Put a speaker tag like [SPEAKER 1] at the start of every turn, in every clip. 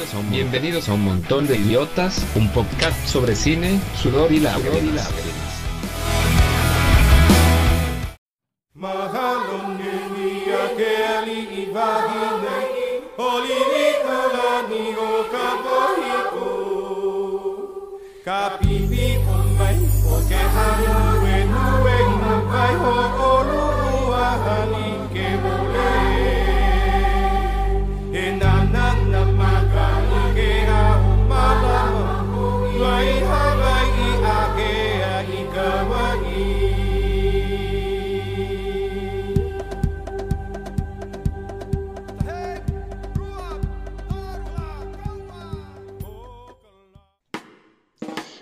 [SPEAKER 1] bienvenidos a, un, bienvenidos a un montón de idiotas, un podcast sobre cine, sudor y lágrimas.
[SPEAKER 2] Kapipi umay o ke hanu wenu wenu kai ho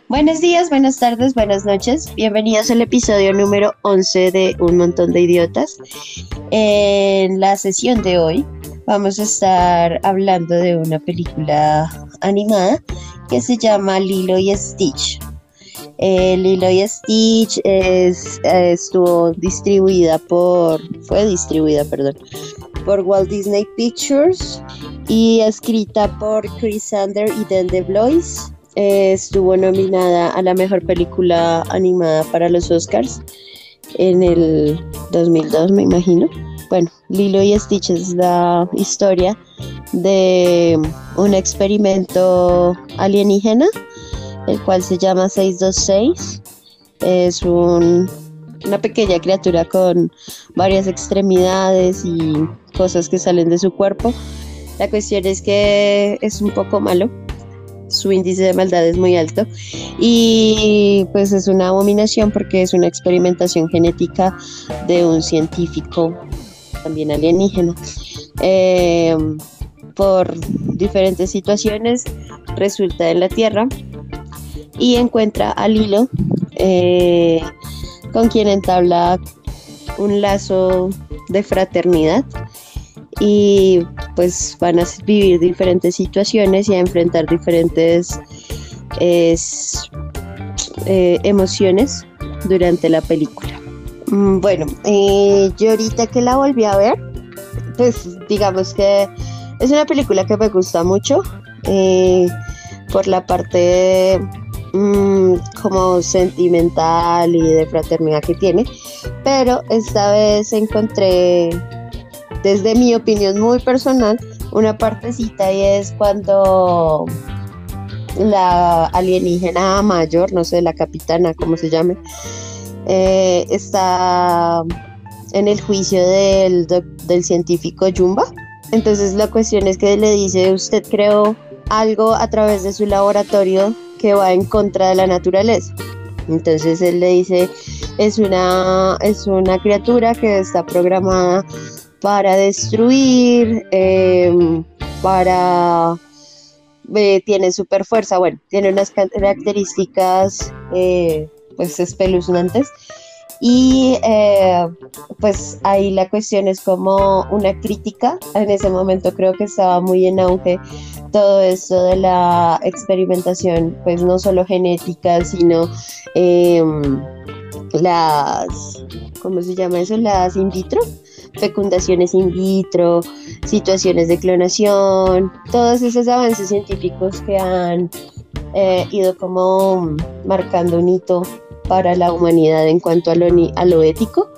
[SPEAKER 3] Buenos días, buenas tardes, buenas noches. Bienvenidos al episodio número 11 de Un montón de idiotas. En la sesión de hoy vamos a estar hablando de una película animada que se llama Lilo y Stitch. Eh, Lilo y Stitch es, estuvo distribuida por, fue distribuida, perdón, por Walt Disney Pictures y escrita por Chris Sander y Dan DeBlois. Estuvo nominada a la mejor película animada para los Oscars en el 2002, me imagino. Bueno, Lilo y Stitch es la historia de un experimento alienígena, el cual se llama 626. Es un- una pequeña criatura con varias extremidades y cosas que salen de su cuerpo. La cuestión es que es un poco malo su índice de maldad es muy alto y pues es una abominación porque es una experimentación genética de un científico también alienígena. Eh, por diferentes situaciones resulta en la Tierra y encuentra a Lilo eh, con quien entabla un lazo de fraternidad y pues van a vivir diferentes situaciones y a enfrentar diferentes es, eh, emociones durante la película. Mm, Bueno, eh, yo ahorita que la volví a ver, pues digamos que es una película que me gusta mucho eh, por la parte mm, como sentimental y de fraternidad que tiene, pero esta vez encontré desde mi opinión muy personal, una partecita y es cuando la alienígena mayor, no sé, la capitana, como se llame, eh, está en el juicio del, del científico Jumba. Entonces la cuestión es que le dice, usted creó algo a través de su laboratorio que va en contra de la naturaleza. Entonces él le dice, es una, es una criatura que está programada para destruir, em, para... eh, tiene super fuerza, bueno, tiene unas ca- características eh, pues espeluznantes. Y eh, pues ahí la cuestión es como una crítica. En ese momento creo que estaba muy en auge todo esto de la experimentación, pues no solo genética, sino em, las, ¿cómo se llama eso? Las in vitro fecundaciones in vitro, situaciones de clonación, todos esos avances científicos que han eh, ido como marcando un hito para la humanidad en cuanto a lo, a lo ético.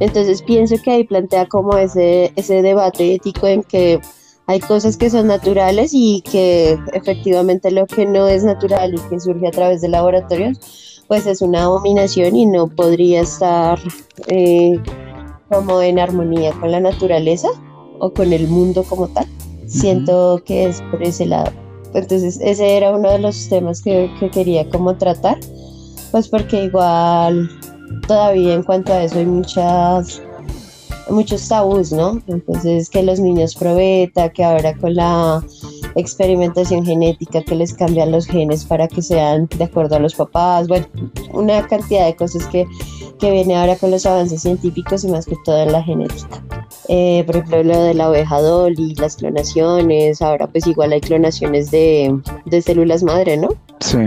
[SPEAKER 3] Entonces pienso que ahí plantea como ese, ese debate ético en que hay cosas que son naturales y que efectivamente lo que no es natural y que surge a través de laboratorios, pues es una abominación y no podría estar eh, como en armonía con la naturaleza o con el mundo como tal. Siento que es por ese lado. Entonces ese era uno de los temas que, que quería como tratar, pues porque igual todavía en cuanto a eso hay muchas muchos tabús, ¿no? Entonces que los niños probeta, que ahora con la experimentación genética que les cambian los genes para que sean de acuerdo a los papás, bueno, una cantidad de cosas que, que viene ahora con los avances científicos y más que todo en la genética. Eh, por ejemplo, lo de la oveja Dolly, las clonaciones, ahora pues igual hay clonaciones de, de células madre, ¿no?
[SPEAKER 4] Sí.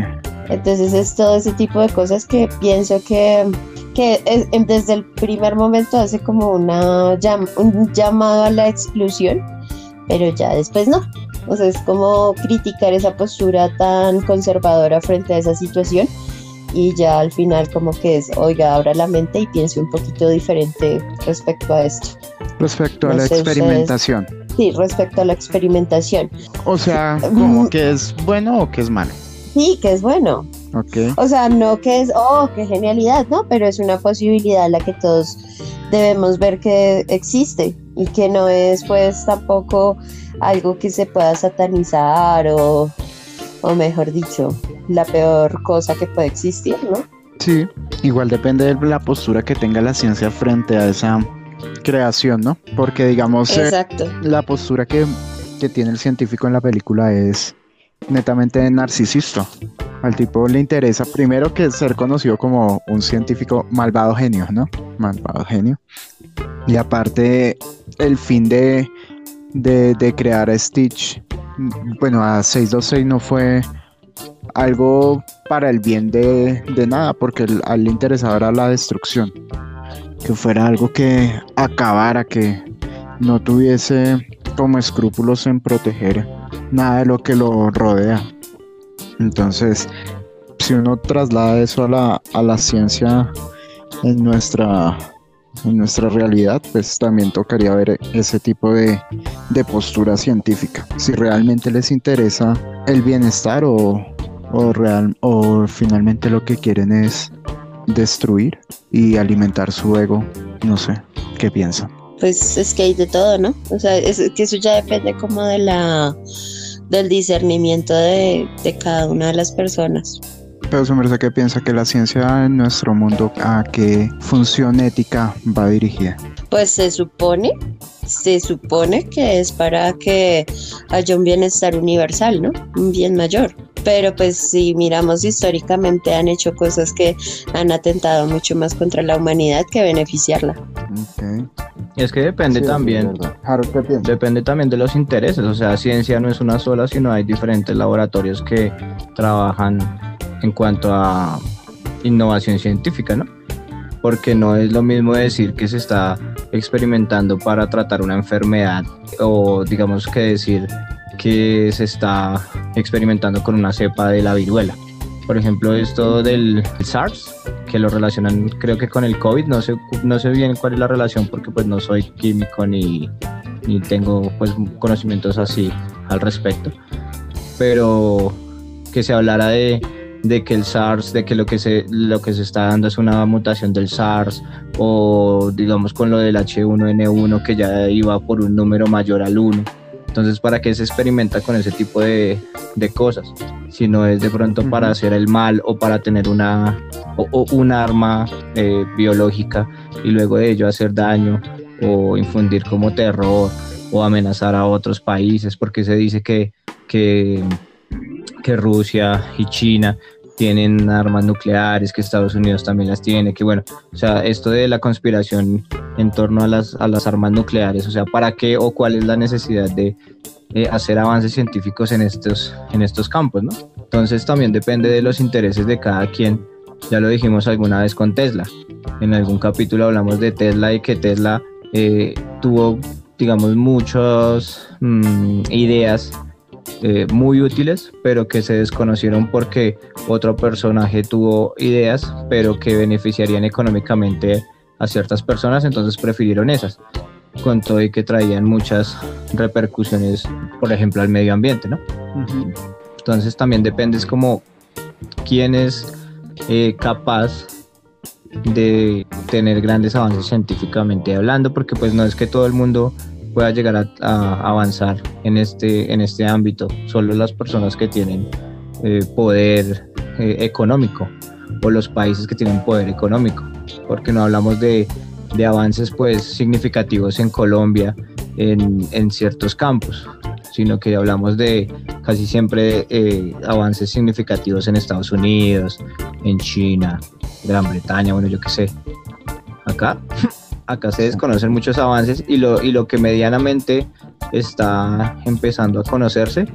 [SPEAKER 3] Entonces es todo ese tipo de cosas que pienso que, que es- desde el primer momento hace como una llam- un llamado a la exclusión, pero ya después no. O sea, es como criticar esa postura tan conservadora frente a esa situación y ya al final como que es, oiga, abra la mente y piense un poquito diferente respecto a esto.
[SPEAKER 4] Respecto a la
[SPEAKER 3] sé, ustedes-
[SPEAKER 4] experimentación.
[SPEAKER 3] Sí, respecto a la experimentación.
[SPEAKER 4] O sea, como que es bueno o que es malo.
[SPEAKER 3] Sí, que es bueno.
[SPEAKER 4] Ok.
[SPEAKER 3] O sea, no que es, oh, qué genialidad, ¿no? Pero es una posibilidad la que todos debemos ver que existe y que no es pues tampoco algo que se pueda satanizar o, o mejor dicho, la peor cosa que puede existir, ¿no?
[SPEAKER 4] Sí, igual depende de la postura que tenga la ciencia frente a esa creación, ¿no? Porque digamos, eh, la postura que, que tiene el científico en la película es netamente narcisista. Al tipo le interesa primero que ser conocido como un científico malvado genio, ¿no? Malvado genio. Y aparte, el fin de, de, de crear a Stitch, mm, bueno, a 626 no fue algo para el bien de, de nada, porque el- a él le interesaba era la destrucción. Que fuera algo que acabara, que no tuviese como escrúpulos en proteger nada de lo que lo rodea. Entonces, si uno traslada eso a la, a la ciencia en nuestra, en nuestra realidad, pues también tocaría ver ese tipo de, de postura científica. Si realmente les interesa el bienestar o, o, real, o finalmente lo que quieren es destruir y alimentar su ego. No sé, ¿qué piensan?
[SPEAKER 3] Pues es que hay de todo, ¿no? O sea, es que eso ya depende como de la del discernimiento de, de cada una de las personas.
[SPEAKER 4] Pero su merced, ¿qué piensa que la ciencia en nuestro mundo a qué función ética va dirigida?
[SPEAKER 3] Pues se supone, se supone que es para que haya un bienestar universal, ¿no? Un bien mayor. Pero pues si miramos históricamente han hecho cosas que han atentado mucho más contra la humanidad que beneficiarla.
[SPEAKER 4] Ok.
[SPEAKER 5] Es que depende
[SPEAKER 4] Sí,
[SPEAKER 5] también, depende también de los intereses, o sea, ciencia no es una sola, sino hay diferentes laboratorios que trabajan en cuanto a innovación científica, ¿no? Porque no es lo mismo decir que se está experimentando para tratar una enfermedad o digamos que decir que se está experimentando con una cepa de la viruela. Por ejemplo, esto del SARS, que lo relacionan creo que con el COVID, no sé, no sé bien cuál es la relación porque pues no soy químico ni, ni tengo pues conocimientos así al respecto. Pero que se hablara de, de que el SARS, de que lo que se lo que se está dando es una mutación del SARS o digamos con lo del H1N1 que ya iba por un número mayor al 1. Entonces, ¿para qué se experimenta con ese tipo de, de cosas? Si no es de pronto para hacer el mal o para tener una, o, o un arma eh, biológica y luego de ello hacer daño o infundir como terror o amenazar a otros países, porque se dice que, que, que Rusia y China tienen armas nucleares, que Estados Unidos también las tiene, que bueno, o sea, esto de la conspiración en torno a las, a las armas nucleares, o sea, ¿para qué o cuál es la necesidad de eh, hacer avances científicos en estos, en estos campos, ¿no? Entonces también depende de los intereses de cada quien, ya lo dijimos alguna vez con Tesla, en algún capítulo hablamos de Tesla y que Tesla eh, tuvo, digamos, muchas mm, ideas eh, muy útiles, pero que se desconocieron porque otro personaje tuvo ideas, pero que beneficiarían económicamente a ciertas personas, entonces prefirieron esas, con todo y que traían muchas repercusiones, por ejemplo, al medio ambiente, ¿no? Entonces también depende es como quién es eh, capaz de tener grandes avances científicamente hablando, porque pues no es que todo el mundo pueda llegar a, avanzar en este, en este ámbito, solo las personas que tienen eh, poder eh, económico o los países que tienen poder económico, porque no hablamos de, de avances pues significativos en Colombia en, en ciertos campos, sino que hablamos de casi siempre eh, avances significativos en Estados Unidos, en China, Gran Bretaña, bueno, yo qué sé. Acá, acá se desconocen muchos avances y lo, y lo que medianamente está empezando a conocerse,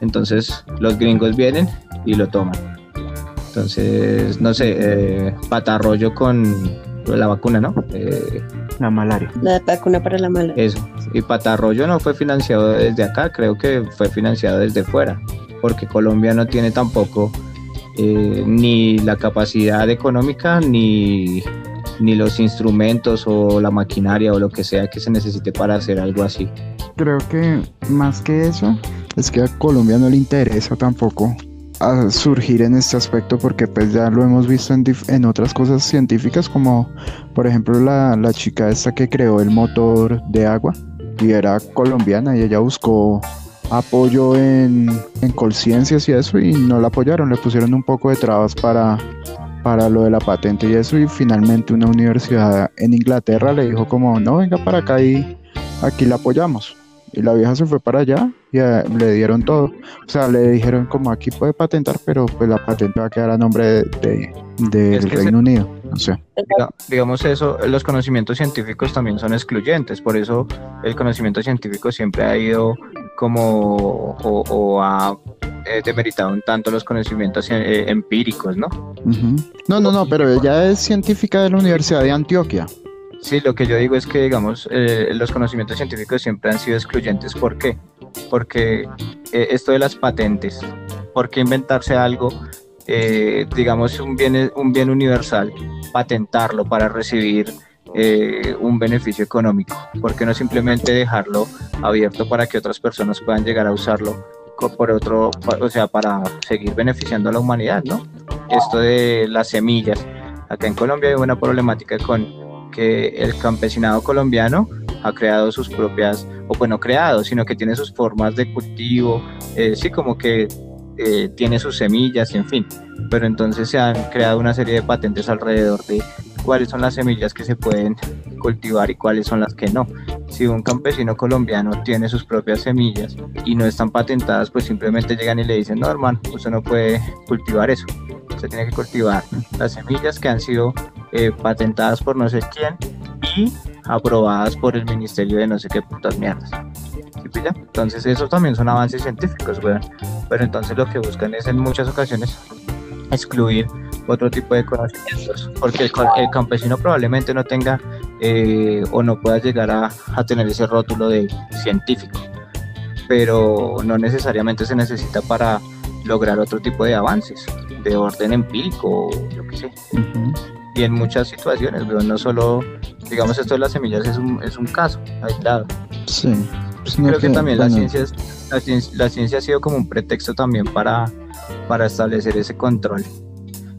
[SPEAKER 5] entonces los gringos vienen y lo toman. Entonces, no sé, eh, patarroyo con, la vacuna, ¿no? Eh,
[SPEAKER 4] La malaria.
[SPEAKER 3] La vacuna para la mala.
[SPEAKER 5] eso. Y Patarroyo no fue financiado desde acá, creo que fue financiado desde fuera, porque Colombia no tiene tampoco eh, ni la capacidad económica ni, ni los instrumentos o la maquinaria o lo que sea que se necesite para hacer algo así.
[SPEAKER 4] Creo que más que eso, es que a Colombia no le interesa tampoco a surgir en este aspecto porque pues ya lo hemos visto en, en otras cosas científicas como por ejemplo la, la chica esta que creó el motor de agua y era colombiana y ella buscó apoyo en, en y eso y no la apoyaron, le pusieron un poco de trabas para, para lo de la patente y eso y finalmente una universidad en Inglaterra le dijo como no venga para acá y aquí la apoyamos. Y la vieja se fue para allá y eh, le dieron todo. O sea, le dijeron como aquí puede patentar, pero pues la patente va a quedar a nombre de, de- del
[SPEAKER 5] Es que
[SPEAKER 4] Reino Unido. No sé.
[SPEAKER 5] Diga- digamos eso, los conocimientos científicos también son excluyentes, por eso el conocimiento científico siempre ha ido como o, o ha eh, demeritado un tanto los conocimientos eh, empíricos, ¿no?
[SPEAKER 4] No, no, no, pero ella es científica de la Universidad de Antioquia.
[SPEAKER 5] Sí, lo que yo digo es que, digamos, eh, los conocimientos científicos siempre han sido excluyentes. ¿Por qué? Porque eh, esto de las patentes, ¿por qué inventarse algo, eh, digamos, un bien, un bien universal, patentarlo para recibir eh, un beneficio económico? ¿Por qué no simplemente dejarlo abierto para que otras personas puedan llegar a usarlo por otro, o sea, para seguir beneficiando a la humanidad, ¿no? Esto de las semillas. Acá en Colombia hay una problemática con que el campesinado colombiano ha creado sus propias, o bueno, creado, sino que tiene sus formas de cultivo, eh, sí, como que eh, tiene sus semillas, en fin. Pero entonces se han creado una serie de patentes alrededor de cuáles son las semillas que se pueden cultivar y cuáles son las que no. Si un campesino colombiano tiene sus propias semillas y no están patentadas, pues simplemente llegan y le dicen, no hermano, usted no puede cultivar eso. Usted tiene que cultivar las semillas que han sido eh, patentadas por no sé quién y aprobadas por el ministerio de no sé qué putas mierdas. Entonces esos también son avances científicos, weón. Pero entonces lo que buscan es en muchas ocasiones excluir otro tipo de conocimientos, porque el, campesino probablemente no tenga eh, o no pueda llegar a, a tener ese rótulo de científico, pero no necesariamente se necesita para lograr otro tipo de avances de orden empírico yo qué sé y en muchas situaciones, pero no solo, digamos, esto de las semillas es un, es un caso aislado.
[SPEAKER 4] Sí. Sino
[SPEAKER 5] Creo que, también la, ciencia es- la, cien- la ciencia ha sido como un pretexto también para, para establecer ese control.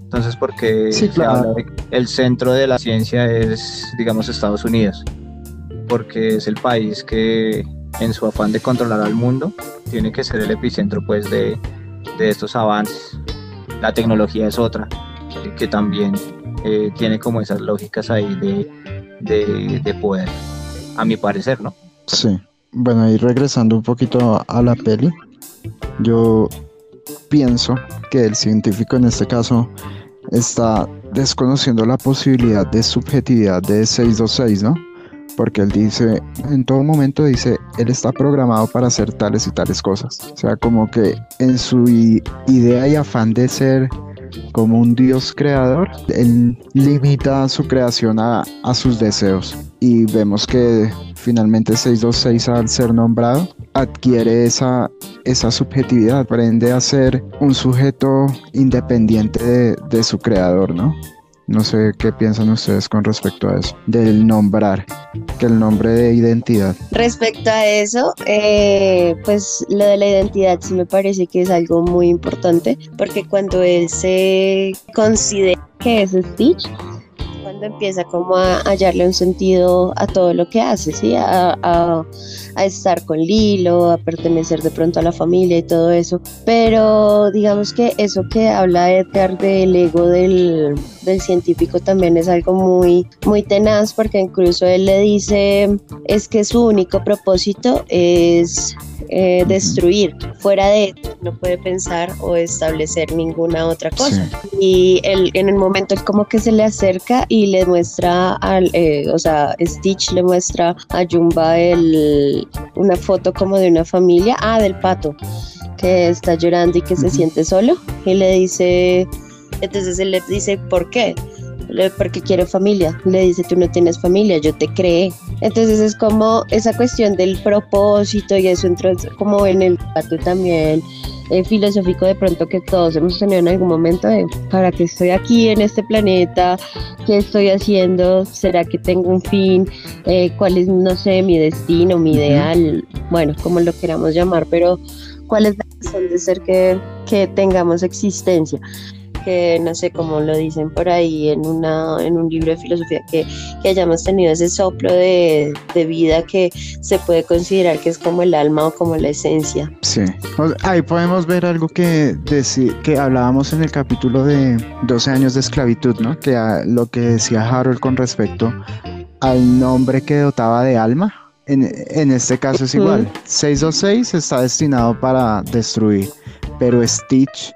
[SPEAKER 5] Entonces, porque
[SPEAKER 4] Sí,
[SPEAKER 5] se
[SPEAKER 4] claro.
[SPEAKER 5] habla de que el centro de la ciencia es, digamos, Estados Unidos, porque es el país que en su afán de controlar al mundo tiene que ser el epicentro pues de, de estos avances. La tecnología es otra, que también eh, tiene como esas lógicas ahí de, de, de poder, a mi parecer, ¿no?
[SPEAKER 4] Sí. Bueno, y regresando un poquito a la peli, yo pienso que el científico en este caso está desconociendo la posibilidad de subjetividad de 626, ¿no? Porque él dice, en todo momento dice, él está programado para hacer tales y tales cosas. O sea, como que en su idea y afán de ser como un dios creador, él limita su creación a, a sus deseos. Y vemos que finalmente 626 al ser nombrado adquiere esa, esa subjetividad, aprende a ser un sujeto independiente de, de su creador, ¿no? No sé qué piensan ustedes con respecto a eso, del nombrar, que el nombre de identidad.
[SPEAKER 3] Respecto a eso, eh, pues lo de la identidad sí me parece que es algo muy importante, porque cuando él se considera que es Stitch, cuando empieza como a hallarle un sentido a todo lo que hace, ¿sí? A, a- a estar con Lilo, a pertenecer de pronto a la familia y todo eso. Pero digamos que eso que habla Edgar del ego del, del científico también es algo muy, muy tenaz, porque incluso él le dice es que su único propósito es eh, destruir. Fuera de no puede pensar o establecer ninguna otra cosa
[SPEAKER 4] Sí.
[SPEAKER 3] y él, en el momento él como que se le acerca y le muestra al, eh, o sea, Stitch le muestra a Jumba el, una foto como de una familia, ah, del pato, que está llorando y que se
[SPEAKER 4] Ujú.
[SPEAKER 3] siente solo y le dice, entonces él le dice, ¿por qué? porque quiere familia. Le dice, tú no tienes familia, yo te creé. Entonces es como esa cuestión del propósito y eso entró como en el pato también eh, filosófico de pronto que todos hemos tenido en algún momento de para qué estoy aquí en este planeta, qué estoy haciendo, será que tengo un fin, Eh, cuál es, no sé, mi destino, mi ideal, bueno, como lo queramos llamar, pero cuál es la razón de ser que, que tengamos existencia que no sé cómo lo dicen por ahí en una en un libro de filosofía que, que hayamos tenido ese soplo de, de vida que se puede considerar que es como el alma o como la esencia.
[SPEAKER 4] Sí. Ahí podemos ver algo que, que hablábamos en el capítulo de 12 años de esclavitud, ¿no? Que ah, lo que decía Harold con respecto al nombre que dotaba de alma. En, en este caso es igual. 626 está destinado para destruir, pero Stitch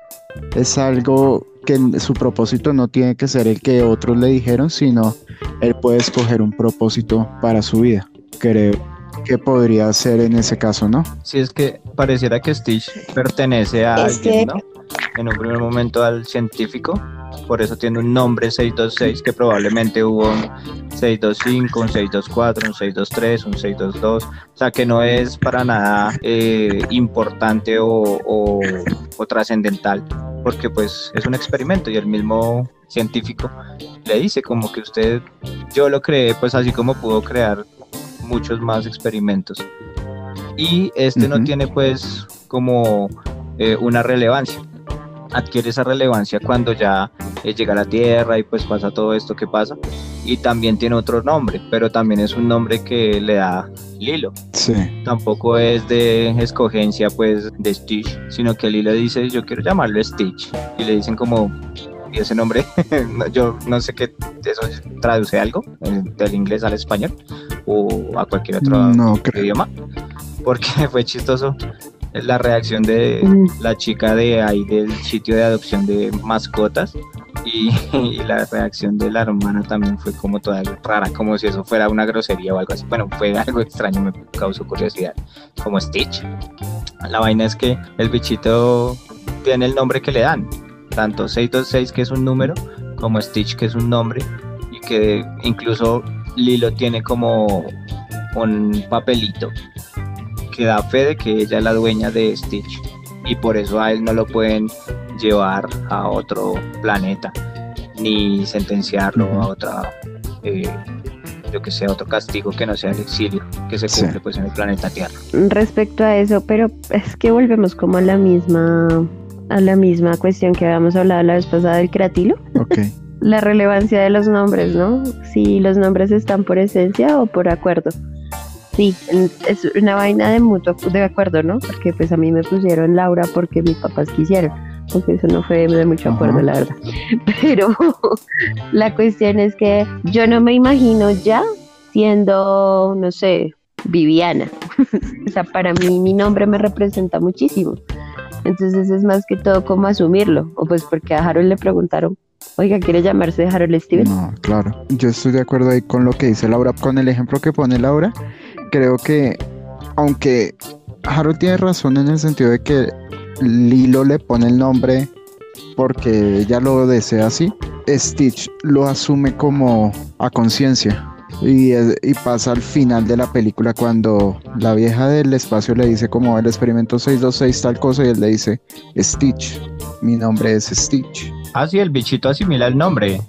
[SPEAKER 4] es algo que su propósito no tiene que ser el que otros le dijeron, sino él puede escoger un propósito para su vida. Creo que podría ser en ese caso, ¿no?
[SPEAKER 5] Si es que pareciera que Stitch pertenece a
[SPEAKER 3] Es
[SPEAKER 5] alguien,
[SPEAKER 3] que-
[SPEAKER 5] ¿no? En un primer momento al científico, por eso tiene un nombre 626, que probablemente hubo un 625, un 624, un 623, un 622, o sea que no es para nada eh, importante o, o- o trascendental, porque pues es un experimento y el mismo científico le dice como que usted, yo lo creé pues así como pudo crear muchos más experimentos y este no tiene pues como eh, una relevancia. Adquiere esa relevancia cuando ya eh, llega a la Tierra y pues pasa todo esto que pasa. Y también tiene otro nombre, pero también es un nombre que le da Lilo.
[SPEAKER 4] Sí.
[SPEAKER 5] Tampoco es de escogencia pues de Stitch, sino que Lilo dice yo quiero llamarlo Stitch. Y le dicen como, y ese nombre, no, yo no sé qué, eso traduce algo del inglés al español o a cualquier otro
[SPEAKER 4] No
[SPEAKER 5] idioma porque fue chistoso la reacción de
[SPEAKER 3] Mm.
[SPEAKER 5] la chica de ahí del sitio de adopción de mascotas y, y la reacción de la hermana también fue como toda rara, como si eso fuera una grosería o algo así. Bueno, fue algo extraño, me causó curiosidad. Como Stitch. La vaina es que el bichito tiene el nombre que le dan, tanto 626 que es un número, como Stitch que es un nombre, y que incluso Lilo tiene como un papelito que da fe de que ella es la dueña de Stitch y por eso a él no lo pueden llevar a otro planeta ni sentenciarlo a otra eh, yo que sé a otro castigo que no sea el exilio que se
[SPEAKER 4] Sí.
[SPEAKER 5] cumple pues en el planeta Tierra
[SPEAKER 3] Respecto a eso, pero es que volvemos como a la misma a la misma cuestión que habíamos hablado la vez pasada del creatilo,
[SPEAKER 4] Ok.
[SPEAKER 3] la relevancia de los nombres, ¿no? Si los nombres están por esencia o por acuerdo. Sí, es una vaina de mutuo de acuerdo, ¿no? Porque pues a mí me pusieron Laura porque mis papás quisieron, porque eso no fue de mucho acuerdo,
[SPEAKER 4] Ajá.
[SPEAKER 3] la verdad. Pero la cuestión es que yo no me imagino ya siendo, no sé, Viviana. o sea, para mí mi nombre me representa muchísimo. Entonces es más que todo como asumirlo. O pues porque a Harold le preguntaron, oiga, ¿quiere llamarse Harold Steven?
[SPEAKER 4] No, claro. Yo estoy de acuerdo ahí con lo que dice Laura. Con el ejemplo que pone Laura, creo que, aunque Harold tiene razón en el sentido de que Lilo le pone el nombre porque ella lo desea así, Stitch lo asume como a conciencia. Y, pasa al final de la película cuando la vieja del espacio le dice como el experimento 626 tal cosa y él le dice Stitch, mi nombre es Stitch.
[SPEAKER 5] ah sí el bichito asimila el nombre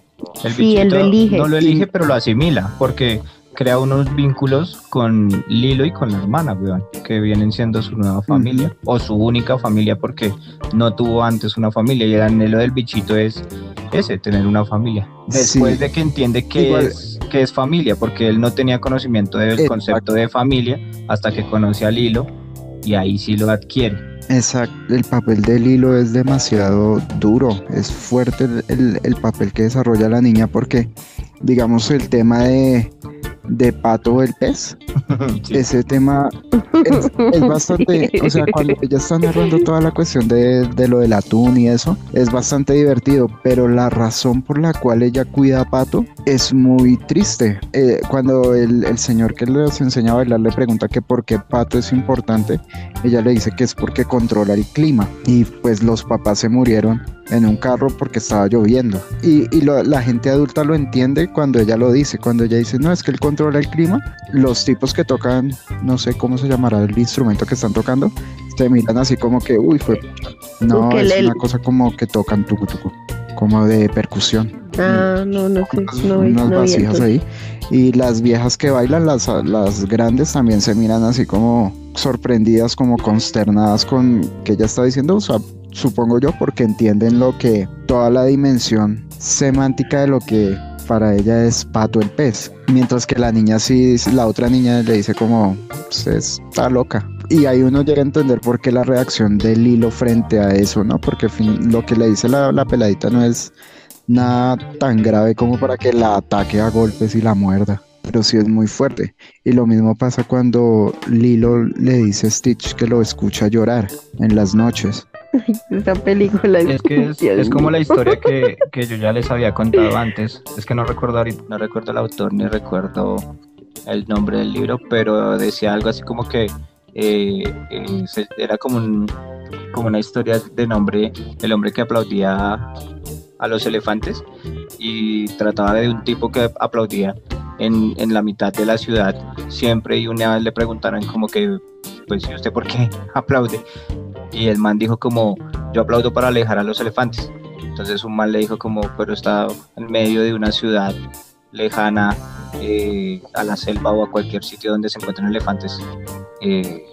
[SPEAKER 5] el
[SPEAKER 3] Sí, él lo elige,
[SPEAKER 5] no lo
[SPEAKER 3] sí.
[SPEAKER 5] elige pero lo asimila porque crea unos vínculos con Lilo y con la hermana, weón, que vienen siendo su nueva familia, o su única familia, porque no tuvo antes una familia, y el anhelo del bichito es ese, tener una familia. Después
[SPEAKER 4] Sí.
[SPEAKER 5] de que entiende que,
[SPEAKER 4] Igual-
[SPEAKER 5] es, que es familia, porque él no tenía conocimiento del
[SPEAKER 4] Exacto.
[SPEAKER 5] concepto de familia hasta que conoce a Lilo, y ahí sí lo adquiere.
[SPEAKER 4] Exacto, el papel de Lilo es demasiado duro, es fuerte el, el- el papel que desarrolla la niña porque, digamos, el tema de, de Pato el pez,
[SPEAKER 5] Sí.
[SPEAKER 4] ese tema es, es bastante, o sea, cuando ella está narrando toda la cuestión de, de lo del atún y eso, es bastante divertido, pero la razón por la cual ella cuida a Pato es muy triste. Eh, cuando el, el señor que les enseña a bailar le pregunta que por qué Pato es importante, ella le dice que es porque controla el clima y pues los papás se murieron en un carro porque estaba lloviendo. Y, y lo- la gente adulta lo entiende cuando ella lo dice, cuando ella dice, no, es que él controla el clima. Los tipos que tocan, no sé cómo se llamará el instrumento que están tocando, te miran así como que, uy, fue... No, es una cosa como que tocan tucu tucu, como de percusión
[SPEAKER 3] Ah, no, no sé. No,
[SPEAKER 4] unas
[SPEAKER 3] no
[SPEAKER 4] vasijas ahí. Y las viejas que bailan, las, las grandes también se miran así como sorprendidas, como consternadas con que ella está diciendo, o sea, supongo yo, porque entienden lo que, toda la dimensión semántica de lo que para ella es pato el pez. Mientras que la niña sí, la otra niña le dice como, "Usted está loca. Y ahí uno llega a entender por qué la reacción del hilo frente a eso, ¿no? Porque lo que le dice la, la peladita no es nada tan grave como para que la ataque a golpes y la muerda. Pero sí es muy fuerte. Y lo mismo pasa cuando Lilo le dice a Stitch que lo escucha llorar en las noches.
[SPEAKER 3] Esa película
[SPEAKER 5] Es que es, como la historia que, que yo ya les había contado antes. Es que no recuerdo ahorita, no recuerdo el autor ni recuerdo el nombre del libro, pero decía algo así como que eh, eh, era como, un, como una historia de nombre, el hombre que aplaudía a los elefantes y trataba de un tipo que aplaudía en, en la mitad de la ciudad siempre y una vez le preguntaron como que, pues, ¿y usted por qué aplaude? Y el man dijo como, yo aplaudo para alejar a los elefantes. Entonces un man le dijo como, pero está en medio de una ciudad lejana eh, a la selva o a cualquier sitio donde se encuentren elefantes. eh,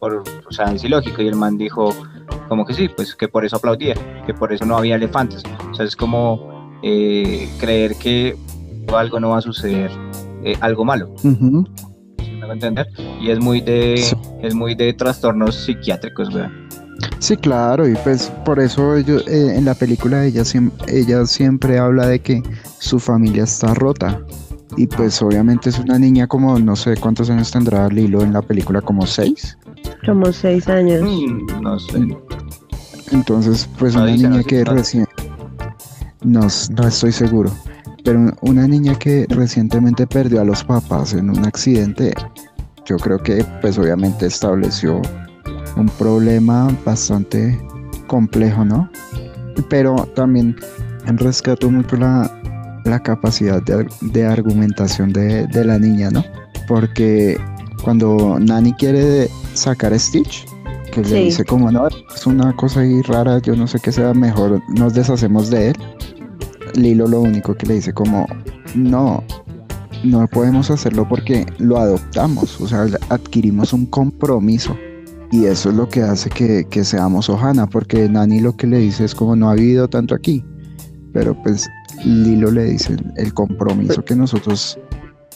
[SPEAKER 5] o sea, es ilógico. Y el man dijo como que sí, pues que por eso aplaudía, que por eso no había elefantes. O sea, es como eh, creer que algo no va a suceder, algo malo.
[SPEAKER 4] Ujú.
[SPEAKER 5] ¿sí entender? Y es muy de,
[SPEAKER 4] Sí.
[SPEAKER 5] es muy de trastornos psiquiátricos, weón.
[SPEAKER 4] Sí, claro, y pues por eso ellos, eh, en la película ella, ella siempre habla de que su familia está rota. Y pues obviamente es una niña como, no sé cuántos años tendrá Lilo en la película, como seis.
[SPEAKER 3] Como seis años.
[SPEAKER 5] Mm, No sé.
[SPEAKER 4] Entonces, pues
[SPEAKER 5] No
[SPEAKER 4] una niña que
[SPEAKER 5] no.
[SPEAKER 4] recién... No, no estoy seguro. Pero un- una niña que recientemente perdió a los papás en un accidente, yo creo que pues obviamente estableció un problema bastante complejo, ¿no? Pero también rescato mucho la, la capacidad de, de argumentación de, de la niña, ¿no? Porque cuando Nani quiere sacar a Stitch, que le dice como, no, es una cosa ahí rara, yo no sé qué sea, mejor nos deshacemos de él. Lilo lo único que le dice como, no, no podemos hacerlo porque lo adoptamos, o sea, adquirimos un compromiso. Y eso es lo que hace que, que seamos Ohana, porque Nani lo que le dice es como no ha vivido tanto aquí. Pero pues Lilo le dice el compromiso que nosotros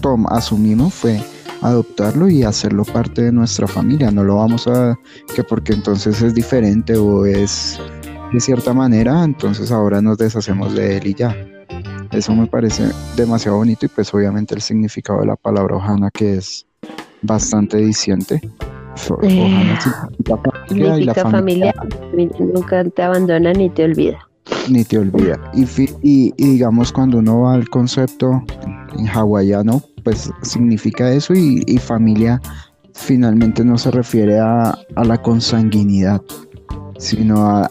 [SPEAKER 4] tom asumimos fue adoptarlo y hacerlo parte de nuestra familia. No lo vamos a que porque entonces es diferente o es de cierta manera, entonces ahora nos deshacemos de él y ya. Eso me parece demasiado bonito y pues obviamente el significado de la palabra Ohana que es bastante diciente.
[SPEAKER 3] Eh,
[SPEAKER 4] Ohana significa familia y la familia
[SPEAKER 3] familia. Nunca te abandona ni te olvida.
[SPEAKER 4] ni te olvida. Y, y, y digamos cuando uno va al concepto en hawaiano, pues significa eso y, y familia finalmente no se refiere a, a la consanguinidad, sino a,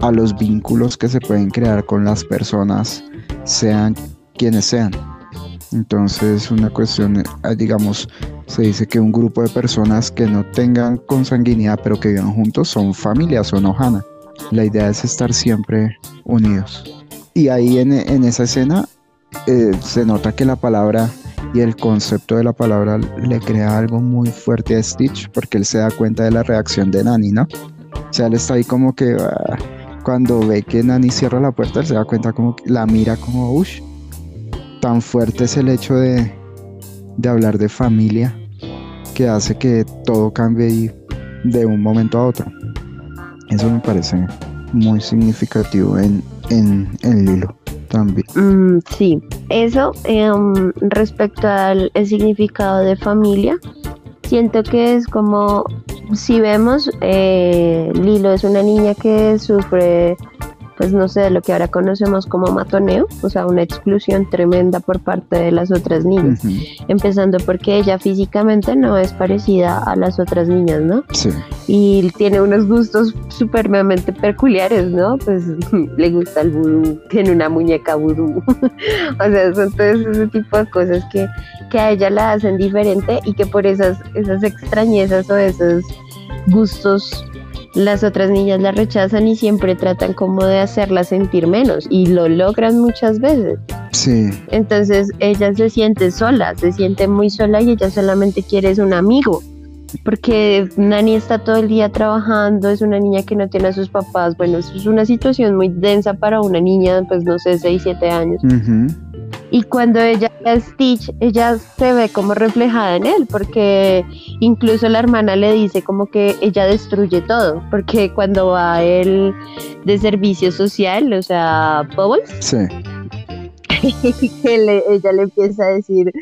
[SPEAKER 4] a los vínculos que se pueden crear con las personas, sean quienes sean. Entonces una cuestión, eh, digamos, se dice que un grupo de personas que no tengan consanguinidad pero que vivan juntos son familias, son ohana. La idea es estar siempre unidos. Y ahí en, en esa escena eh, se nota que la palabra y el concepto de la palabra le crea algo muy fuerte a Stitch porque él se da cuenta de la reacción de Nani, ¿no? O sea, él está ahí como que ah, cuando ve que Nani cierra la puerta, él se da cuenta como que la mira como, uff, tan fuerte es el hecho de, de hablar de familia que hace que todo cambie de un momento a otro. Eso me parece muy significativo en, en, en Lilo también.
[SPEAKER 3] Mm, sí, eso em, respecto al el significado de familia, siento que es como, si vemos, eh, Lilo es una niña que sufre pues no sé, de lo que ahora conocemos como matoneo, o sea, una exclusión tremenda por parte de las otras niñas. Empezando porque ella físicamente no es parecida a las otras niñas, ¿no?
[SPEAKER 4] Sí.
[SPEAKER 3] y tiene unos gustos supremamente peculiares, ¿no? Pues le gusta el vudú, tiene una muñeca vudú. o sea, son todos ese tipo de cosas que, que a ella la hacen diferente y que por esas, esas extrañezas o esos gustos las otras niñas la rechazan y siempre tratan como de hacerla sentir menos y lo logran muchas veces.
[SPEAKER 4] Sí.
[SPEAKER 3] Entonces ella se siente sola, se siente muy sola y ella solamente quiere es un amigo. Porque Nani está todo el día trabajando, es una niña que no tiene a sus papás. Bueno, eso es una situación muy densa para una niña, pues no sé, 6, 7 años.
[SPEAKER 4] Ujú,
[SPEAKER 3] Y cuando ella ve a Stitch, ella se ve como reflejada en él, porque incluso la hermana le dice como que ella destruye todo, porque cuando va él de servicio social, o sea, Bubbles,
[SPEAKER 4] Sí.
[SPEAKER 3] que le- ella le empieza a decir,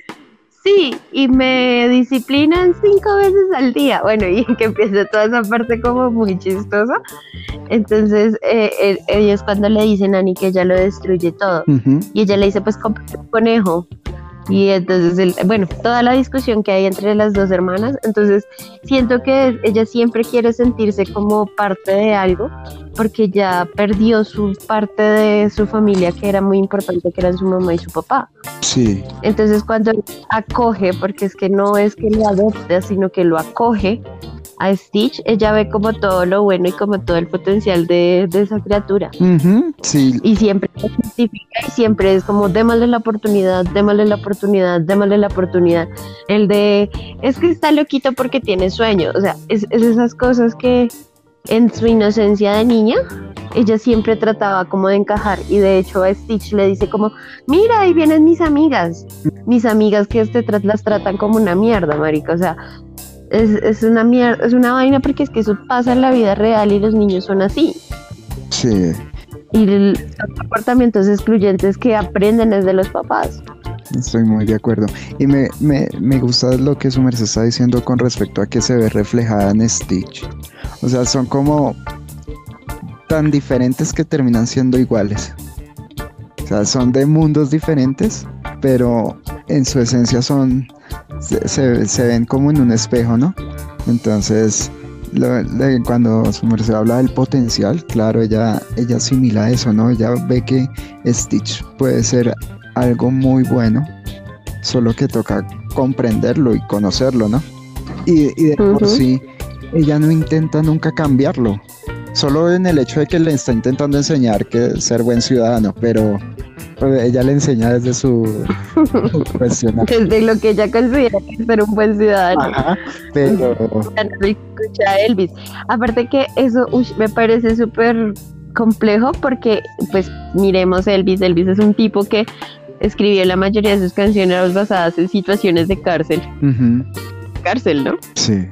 [SPEAKER 3] sí, y me disciplinan cinco veces al día. Bueno, y que empieza toda esa parte como muy chistosa. Entonces, eh, ella es cuando le dicen a Annie que ella lo destruye todo. Y ella le dice, pues compra un conejo. Y entonces, él- bueno, toda la discusión que hay entre las dos hermanas, entonces siento que ella siempre quiere sentirse como parte de algo, porque ya perdió su parte de su familia que era muy importante, que eran su mamá y su papá.
[SPEAKER 4] Sí.
[SPEAKER 3] Entonces cuando acoge, porque es que no es que lo adopte, sino que lo acoge a Stitch, ella ve como todo lo bueno y como todo el potencial de, de esa criatura.
[SPEAKER 4] Sí.
[SPEAKER 3] Y siempre justifica y siempre es como démosle la oportunidad, démosle la oportunidad, démosle la oportunidad. El de es que está loquito porque tiene sueño. O sea, es, es esas cosas que en su inocencia de niña, ella siempre trataba como de encajar. Y de hecho a Stitch le dice como, mira, ahí vienen mis amigas. Mis amigas que este tra- las tratan como una mierda, marica. O sea, es, es una mierda, es una vaina porque es que eso pasa en la vida real y los niños son así
[SPEAKER 4] Sí.
[SPEAKER 3] y son comportamientos excluyentes que aprenden desde los papás.
[SPEAKER 4] Estoy muy de acuerdo. Y me, me, me gusta lo que su merced está diciendo con respecto a que se ve reflejada en Stitch. O sea, son como tan diferentes que terminan siendo iguales. O sea, son de mundos diferentes, pero en su esencia son. se, se- se ven como en un espejo, ¿no? Entonces, lo- cuando su merced habla del potencial, claro, ella, ella asimila eso, ¿no? Ella ve que Stitch puede ser algo muy bueno, solo que toca comprenderlo y conocerlo, ¿no? Y, y de por sí, ella no intenta nunca cambiarlo, solo en el hecho de que le está intentando enseñar que ser buen ciudadano, pero pues, ella le enseña desde su.
[SPEAKER 3] Desde lo que ella considera que es ser un buen ciudadano.
[SPEAKER 4] Ajá, pero
[SPEAKER 3] escucha a Elvis. Aparte que eso me parece súper complejo porque, pues, miremos Elvis. Elvis es un tipo que escribió la mayoría de sus canciones basadas en situaciones de cárcel. Cárcel, ¿no?
[SPEAKER 4] sí,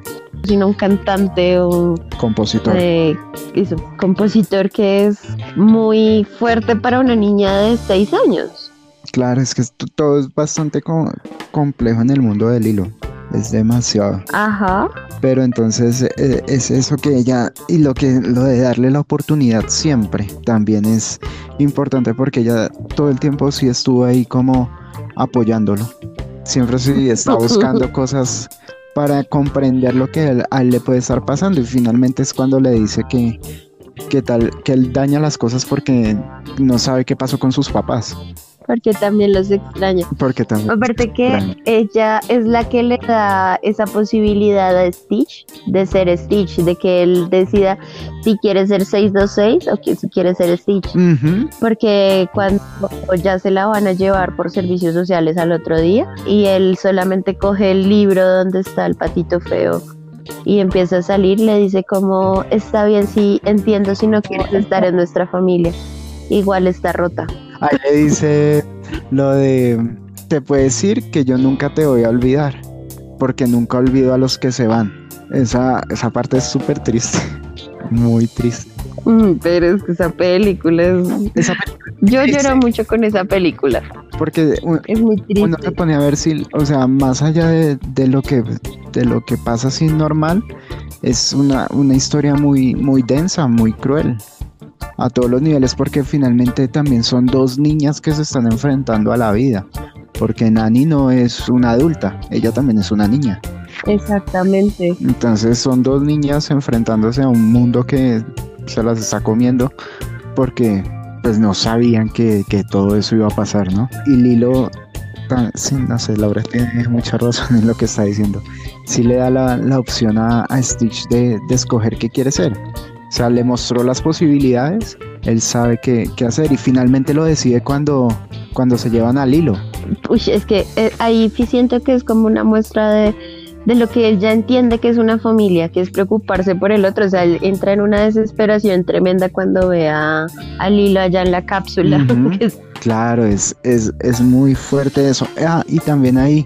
[SPEAKER 3] Sino un cantante o
[SPEAKER 4] compositor.
[SPEAKER 3] eh, eso, compositor que es muy fuerte para una niña de seis años.
[SPEAKER 4] Claro, es que todo es bastante co- complejo en el mundo del hilo. Es demasiado.
[SPEAKER 3] Ajá.
[SPEAKER 4] Pero entonces eh, es eso que ella y lo que lo de darle la oportunidad siempre también es importante porque ella todo el tiempo sí estuvo ahí como apoyándolo. Siempre sí está buscando cosas para comprender lo que él- a él le puede estar pasando. Y finalmente es cuando le dice que que tal que él daña las cosas porque no sabe qué pasó con sus papás,
[SPEAKER 3] Porque también los extraña.
[SPEAKER 4] porque también
[SPEAKER 3] Aparte que
[SPEAKER 4] extraña.
[SPEAKER 3] ella es la que le da esa posibilidad a Stitch de ser Stitch, de que él decida si quiere ser 626 o que si quiere ser Stitch. Porque cuando ya se la van a llevar por servicios sociales al otro día y él solamente coge el libro donde está el patito feo y empieza a salir, le dice como, está bien, sí, entiendo si no quieres estar en nuestra familia. Igual está rota.
[SPEAKER 4] Ahí le dice lo de, te puedo decir que yo nunca te voy a olvidar, porque nunca olvido a los que se van. Esa, esa parte es súper triste, muy triste.
[SPEAKER 3] Mm, Pero es que esa película es...
[SPEAKER 4] Esa
[SPEAKER 3] Yo
[SPEAKER 4] Sí,
[SPEAKER 3] lloro mucho con esa película.
[SPEAKER 4] porque
[SPEAKER 3] Es muy
[SPEAKER 4] uno se
[SPEAKER 3] triste.
[SPEAKER 4] pone a ver si, o sea, más allá de, de lo que de lo que pasa así normal, es una, una historia muy, muy densa, muy cruel. A todos los niveles porque finalmente también son dos niñas que se están enfrentando a la vida. Porque Nani no es una adulta, ella también es una niña.
[SPEAKER 3] Exactamente.
[SPEAKER 4] Entonces son dos niñas enfrentándose a un mundo que se las está comiendo porque pues no sabían que, que todo eso iba a pasar, ¿no? Y Lilo, sí, no sé, Laura tiene mucha razón en lo que está diciendo. Sí le da la, la opción a, a Stitch de, de escoger qué quiere ser. O sea, le mostró las posibilidades, él sabe qué, qué hacer y finalmente lo decide cuando, cuando se llevan a Lilo.
[SPEAKER 3] Uy, es que eh, ahí siento que es como una muestra de, de lo que él ya entiende que es una familia, que es preocuparse por el otro. O sea, él entra en una desesperación tremenda cuando ve a, a Lilo allá en la cápsula. Que es-
[SPEAKER 4] Claro, es, es, es muy fuerte eso. Ah, y también ahí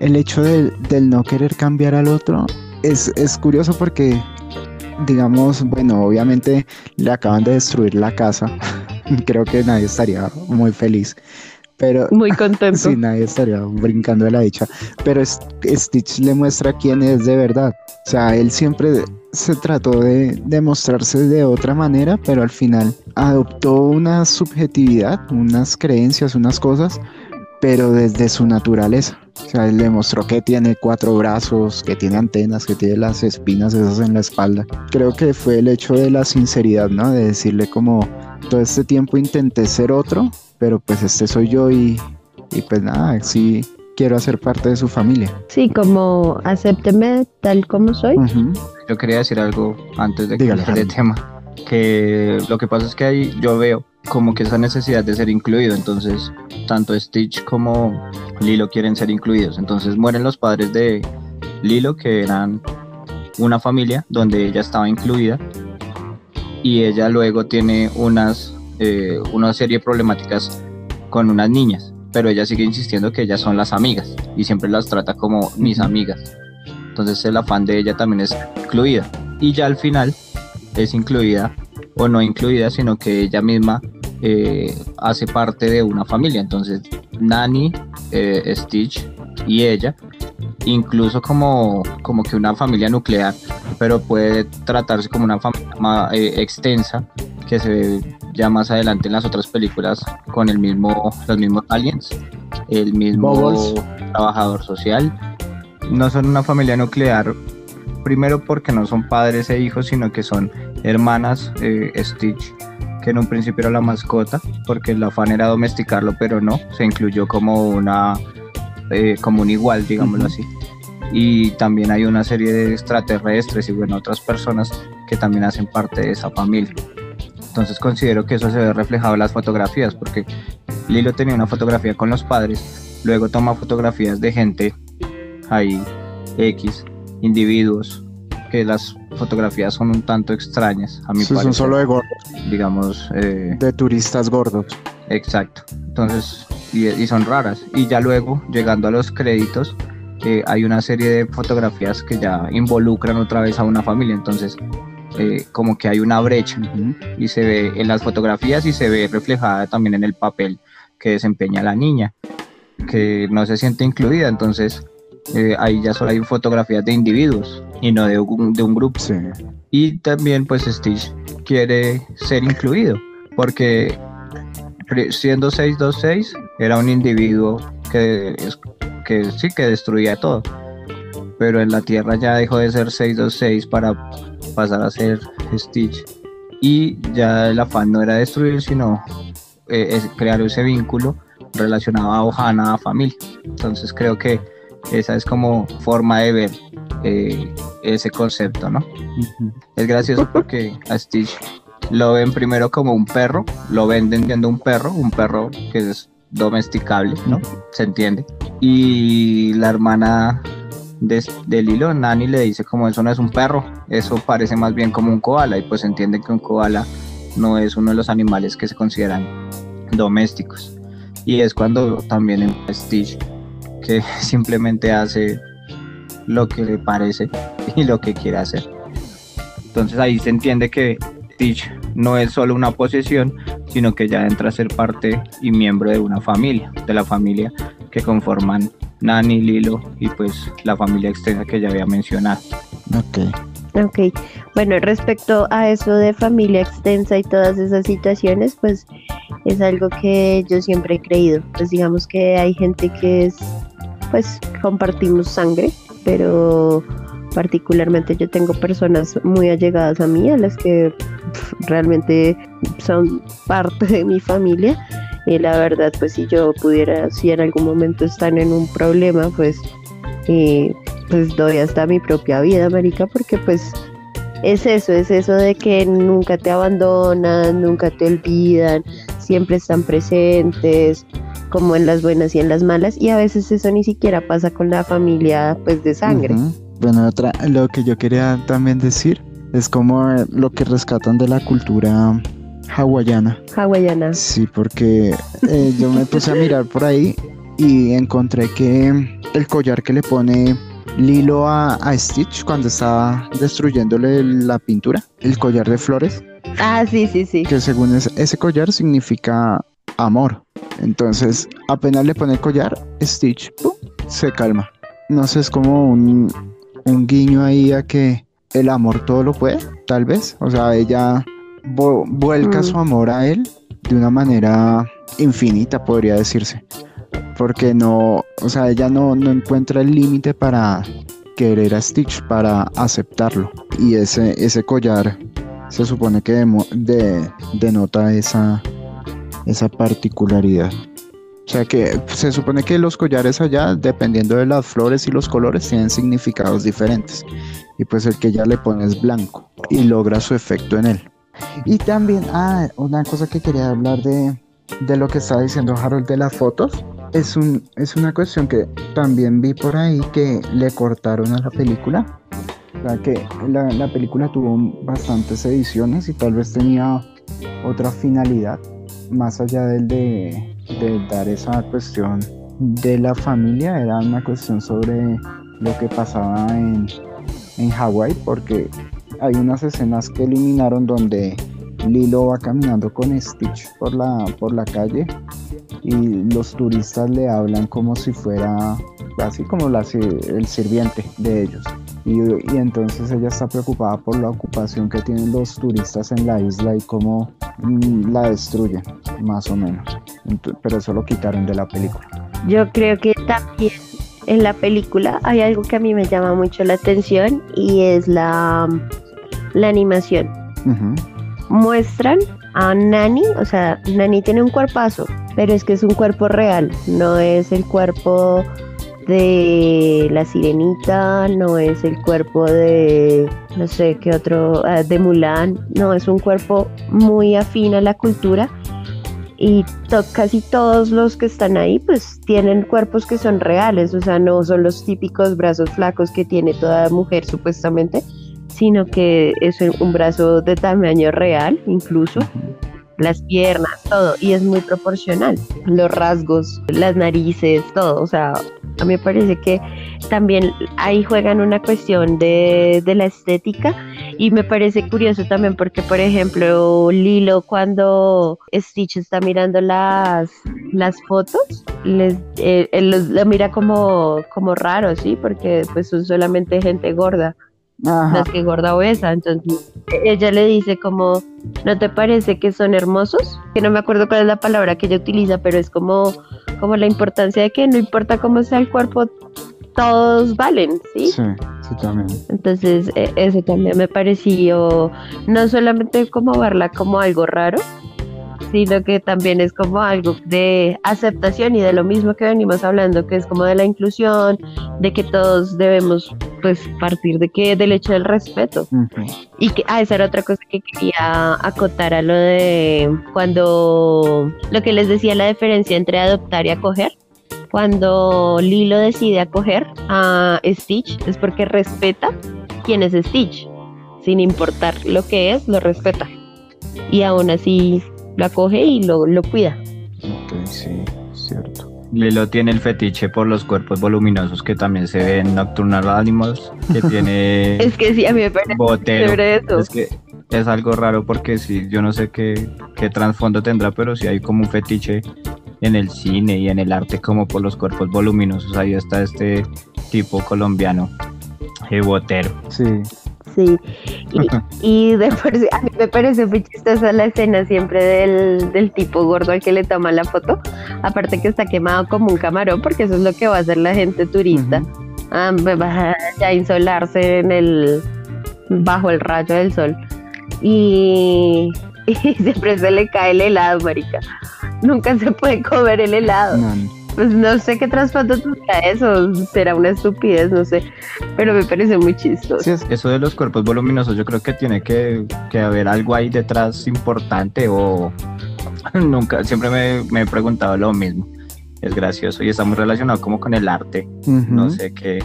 [SPEAKER 4] el hecho del, del no querer cambiar al otro es, es curioso porque, digamos, bueno, obviamente le acaban de destruir la casa. Creo que nadie estaría muy feliz. Pero
[SPEAKER 3] muy contento.
[SPEAKER 4] sí, nadie estaría brincando de la dicha. Pero Stitch le muestra quién es de verdad. O sea, él siempre se trató de, de mostrarse de otra manera, pero al final adoptó una subjetividad, unas creencias, unas cosas, pero desde su naturaleza. O sea, él le mostró que tiene cuatro brazos, que tiene antenas, que tiene las espinas esas en la espalda. Creo que fue el hecho de la sinceridad, ¿no? De decirle como, todo este tiempo intenté ser otro, pero pues este soy yo y, y pues nada, sí quiero hacer parte de su familia.
[SPEAKER 3] Sí, como acépteme tal como soy.
[SPEAKER 4] Ujú.
[SPEAKER 5] Yo quería decir algo antes de
[SPEAKER 4] Dígale,
[SPEAKER 5] cambiar de tema. Que lo que pasa es que ahí yo veo como que esa necesidad de ser incluido. Entonces, tanto Stitch como Lilo quieren ser incluidos. Entonces mueren los padres de Lilo, que eran una familia donde ella estaba incluida. Y ella luego tiene unas, eh, una serie de problemáticas con unas niñas. Pero ella sigue insistiendo que ellas son las amigas. Y siempre las trata como mis amigas. Entonces el afán de ella también es incluida. Y ya al final es incluida o no incluida, sino que ella misma eh, hace parte de una familia. Entonces Nani, eh, Stitch y ella, incluso como, como que una familia nuclear, pero puede tratarse como una familia ma- eh, extensa que se ve ya más adelante en las otras películas con el mismo, los mismos aliens, el mismo
[SPEAKER 4] Bubbles.
[SPEAKER 5] trabajador social. No son una familia nuclear, primero porque no son padres e hijos, sino que son hermanas eh, Stitch, que en un principio era la mascota, porque el afán era domesticarlo, pero no, se incluyó como una eh, como un igual, digámoslo
[SPEAKER 4] Ujú.
[SPEAKER 5] así. Y también hay una serie de extraterrestres y bueno, otras personas que también hacen parte de esa familia. Entonces considero que eso se ve reflejado en las fotografías, porque Lilo tenía una fotografía con los padres, luego toma fotografías de gente ahí, X, individuos, que las fotografías son un tanto extrañas, a mi
[SPEAKER 4] Sí, son
[SPEAKER 5] parecer.
[SPEAKER 4] solo de gordos,
[SPEAKER 5] digamos, eh,
[SPEAKER 4] de turistas gordos.
[SPEAKER 5] Exacto. Entonces, y, y son raras. Y ya luego, llegando a los créditos, eh, hay una serie de fotografías que ya involucran otra vez a una familia. Entonces, eh, como que hay una brecha
[SPEAKER 4] Ujú.
[SPEAKER 5] y se ve en las fotografías y se ve reflejada también en el papel que desempeña la niña, que no se siente incluida. Entonces, eh, ahí ya solo hay fotografías de individuos y no de un, de un grupo.
[SPEAKER 4] Sí.
[SPEAKER 5] Y también pues Stitch quiere ser incluido, porque siendo 626 era un individuo que, que sí que destruía todo. Pero en la Tierra ya dejó de ser 626 para pasar a ser Stitch. Y ya el afán no era destruir, sino eh, es crear ese vínculo relacionado a Ohana, a familia. Entonces creo que esa es como forma de ver eh, ese concepto, ¿no?
[SPEAKER 4] Ujú.
[SPEAKER 5] Es gracioso porque a Stitch lo ven primero como un perro, lo venden siendo un perro, un perro que es domesticable, ¿no? Se entiende. Y la hermana de, de Lilo, Nani, le dice como eso no es un perro, eso parece más bien como un koala y pues entienden que un koala no es uno de los animales que se consideran domésticos. Y es cuando también en Stitch que simplemente hace lo que le parece y lo que quiere hacer. Entonces ahí se entiende que Stitch no es solo una posesión, sino que ya entra a ser parte y miembro de una familia, de la familia que conforman Nani, Lilo y pues la familia extensa que ya había mencionado.
[SPEAKER 4] Ok.
[SPEAKER 3] Ok, bueno, respecto a eso de familia extensa y todas esas situaciones, pues es algo que yo siempre he creído. Pues digamos que hay gente que es, pues compartimos sangre, pero particularmente yo tengo personas muy allegadas a mí, a las que realmente son parte de mi familia. Y la verdad, pues si yo pudiera, si en algún momento están en un problema, pues, eh, pues doy hasta mi propia vida, marica, porque pues es eso, es eso de que nunca te abandonan, nunca te olvidan, siempre están presentes, como en las buenas y en las malas, y a veces eso ni siquiera pasa con la familia pues de sangre.
[SPEAKER 4] Bueno, otra, lo que yo quería también decir es como eh, lo que rescatan de la cultura hawaiana.
[SPEAKER 3] Hawaiana.
[SPEAKER 4] Sí, porque eh, yo me puse a mirar por ahí y encontré que el collar que le pone Lilo a, a Stitch cuando está destruyéndole la pintura, el collar de flores,
[SPEAKER 3] Ah, sí, sí, sí.
[SPEAKER 4] que según es- ese collar significa amor. Entonces, apenas le pone el collar, Stitch ¡pum! se calma. No sé, es como un, un guiño ahí a que el amor todo lo puede, tal vez. O sea, ella vuelca
[SPEAKER 3] Mm.
[SPEAKER 4] su amor a él de una manera infinita, podría decirse. Porque no, o sea, ella no, no encuentra el límite para querer a Stitch, para aceptarlo. Y ese, ese collar se supone que demo- de- denota esa, esa particularidad. O sea que se supone que los collares allá, dependiendo de las flores y los colores, tienen significados diferentes. Y pues el que ya le pone es blanco y logra su efecto en él. Y también, ah, una cosa que quería hablar de, de lo que estaba diciendo Harold de las fotos. Es, un, es una cuestión que también vi por ahí que le cortaron a la película. O sea que la película tuvo bastantes ediciones y tal vez tenía otra finalidad más allá del de, de dar esa cuestión de la familia, era una cuestión sobre lo que pasaba en, en Hawái, porque hay unas escenas que eliminaron donde Lilo va caminando con Stitch por la, por la calle y los turistas le hablan como si fuera así como el sirviente de ellos. Y, y entonces ella está preocupada por la ocupación que tienen los turistas en la isla y cómo mm, la destruyen, más o menos. Pero eso lo quitaron de la película.
[SPEAKER 3] Yo creo que también en la película hay algo que a mí me llama mucho la atención y es la, la animación.
[SPEAKER 4] Ujú.
[SPEAKER 3] Muestran a Nani, o sea, Nani tiene un cuerpazo, pero es que es un cuerpo real, no es el cuerpo de la sirenita, no es el cuerpo de, no sé qué otro, ah, de Mulan, no, es un cuerpo muy afín a la cultura y casi todos los que están ahí pues tienen cuerpos que son reales, o sea, no son los típicos brazos flacos que tiene toda mujer supuestamente, sino que es un brazo de tamaño real incluso, las piernas, todo, y es muy proporcional, los rasgos, las narices, todo, o sea, a mí me parece que también ahí juegan una cuestión de, de la estética y me parece curioso también porque, por ejemplo, Lilo cuando Stitch está mirando las, las fotos, les, eh, él lo mira como, como raro, ¿sí? Porque pues son solamente gente gorda,
[SPEAKER 4] Ajá.
[SPEAKER 3] más que gorda obesa. Entonces e- ella le dice como, ¿no te parece que son hermosos? Que no me acuerdo cuál es la palabra que ella utiliza, pero es como, como la importancia de que no importa cómo sea el cuerpo, todos valen, ¿sí?
[SPEAKER 4] Sí, sí, también.
[SPEAKER 3] Entonces, e- eso también me pareció no solamente como verla como algo raro, sino que también es como algo de aceptación y de lo mismo que venimos hablando, que es como de la inclusión, de que todos debemos pues partir de que del hecho del respeto. Y que, ah, esa era otra cosa que quería acotar a lo de cuando, lo que les decía, la diferencia entre adoptar y acoger. Cuando Lilo decide acoger a Stitch es porque respeta quién es Stitch. Sin importar lo que es, lo respeta. Y aún así lo acoge y lo, lo cuida.
[SPEAKER 4] Ok, sí, cierto.
[SPEAKER 5] Lilo tiene el fetiche por los cuerpos voluminosos que también se ven en Nocturnal Animals, que tiene
[SPEAKER 3] Es que sí, a mí me parece
[SPEAKER 5] botero. Es que es algo raro porque sí, yo no sé qué, qué trasfondo tendrá, pero sí hay como un fetiche en el cine y en el arte como por los cuerpos voluminosos. Ahí está este tipo colombiano, eh, botero.
[SPEAKER 4] Sí,
[SPEAKER 3] Sí, y, y de por sí, a mí me parece muy chistosa la escena siempre del, del tipo gordo al que le toma la foto. Aparte que está quemado como un camarón, porque eso es lo que va a hacer la gente turista. Ah, va a insolarse en el bajo el rayo del sol. Y, y siempre se le cae el helado, marica. Nunca se puede comer el helado.
[SPEAKER 4] No, no.
[SPEAKER 3] Pues no sé qué trasfondo tendrá eso, será una estupidez, no sé, pero me parece muy chistoso.
[SPEAKER 4] Sí, es
[SPEAKER 5] Eso de los cuerpos voluminosos, yo creo que tiene que, que haber algo ahí detrás importante o nunca, siempre me, me he preguntado lo mismo. Es gracioso y está muy relacionado como con el arte. No sé qué,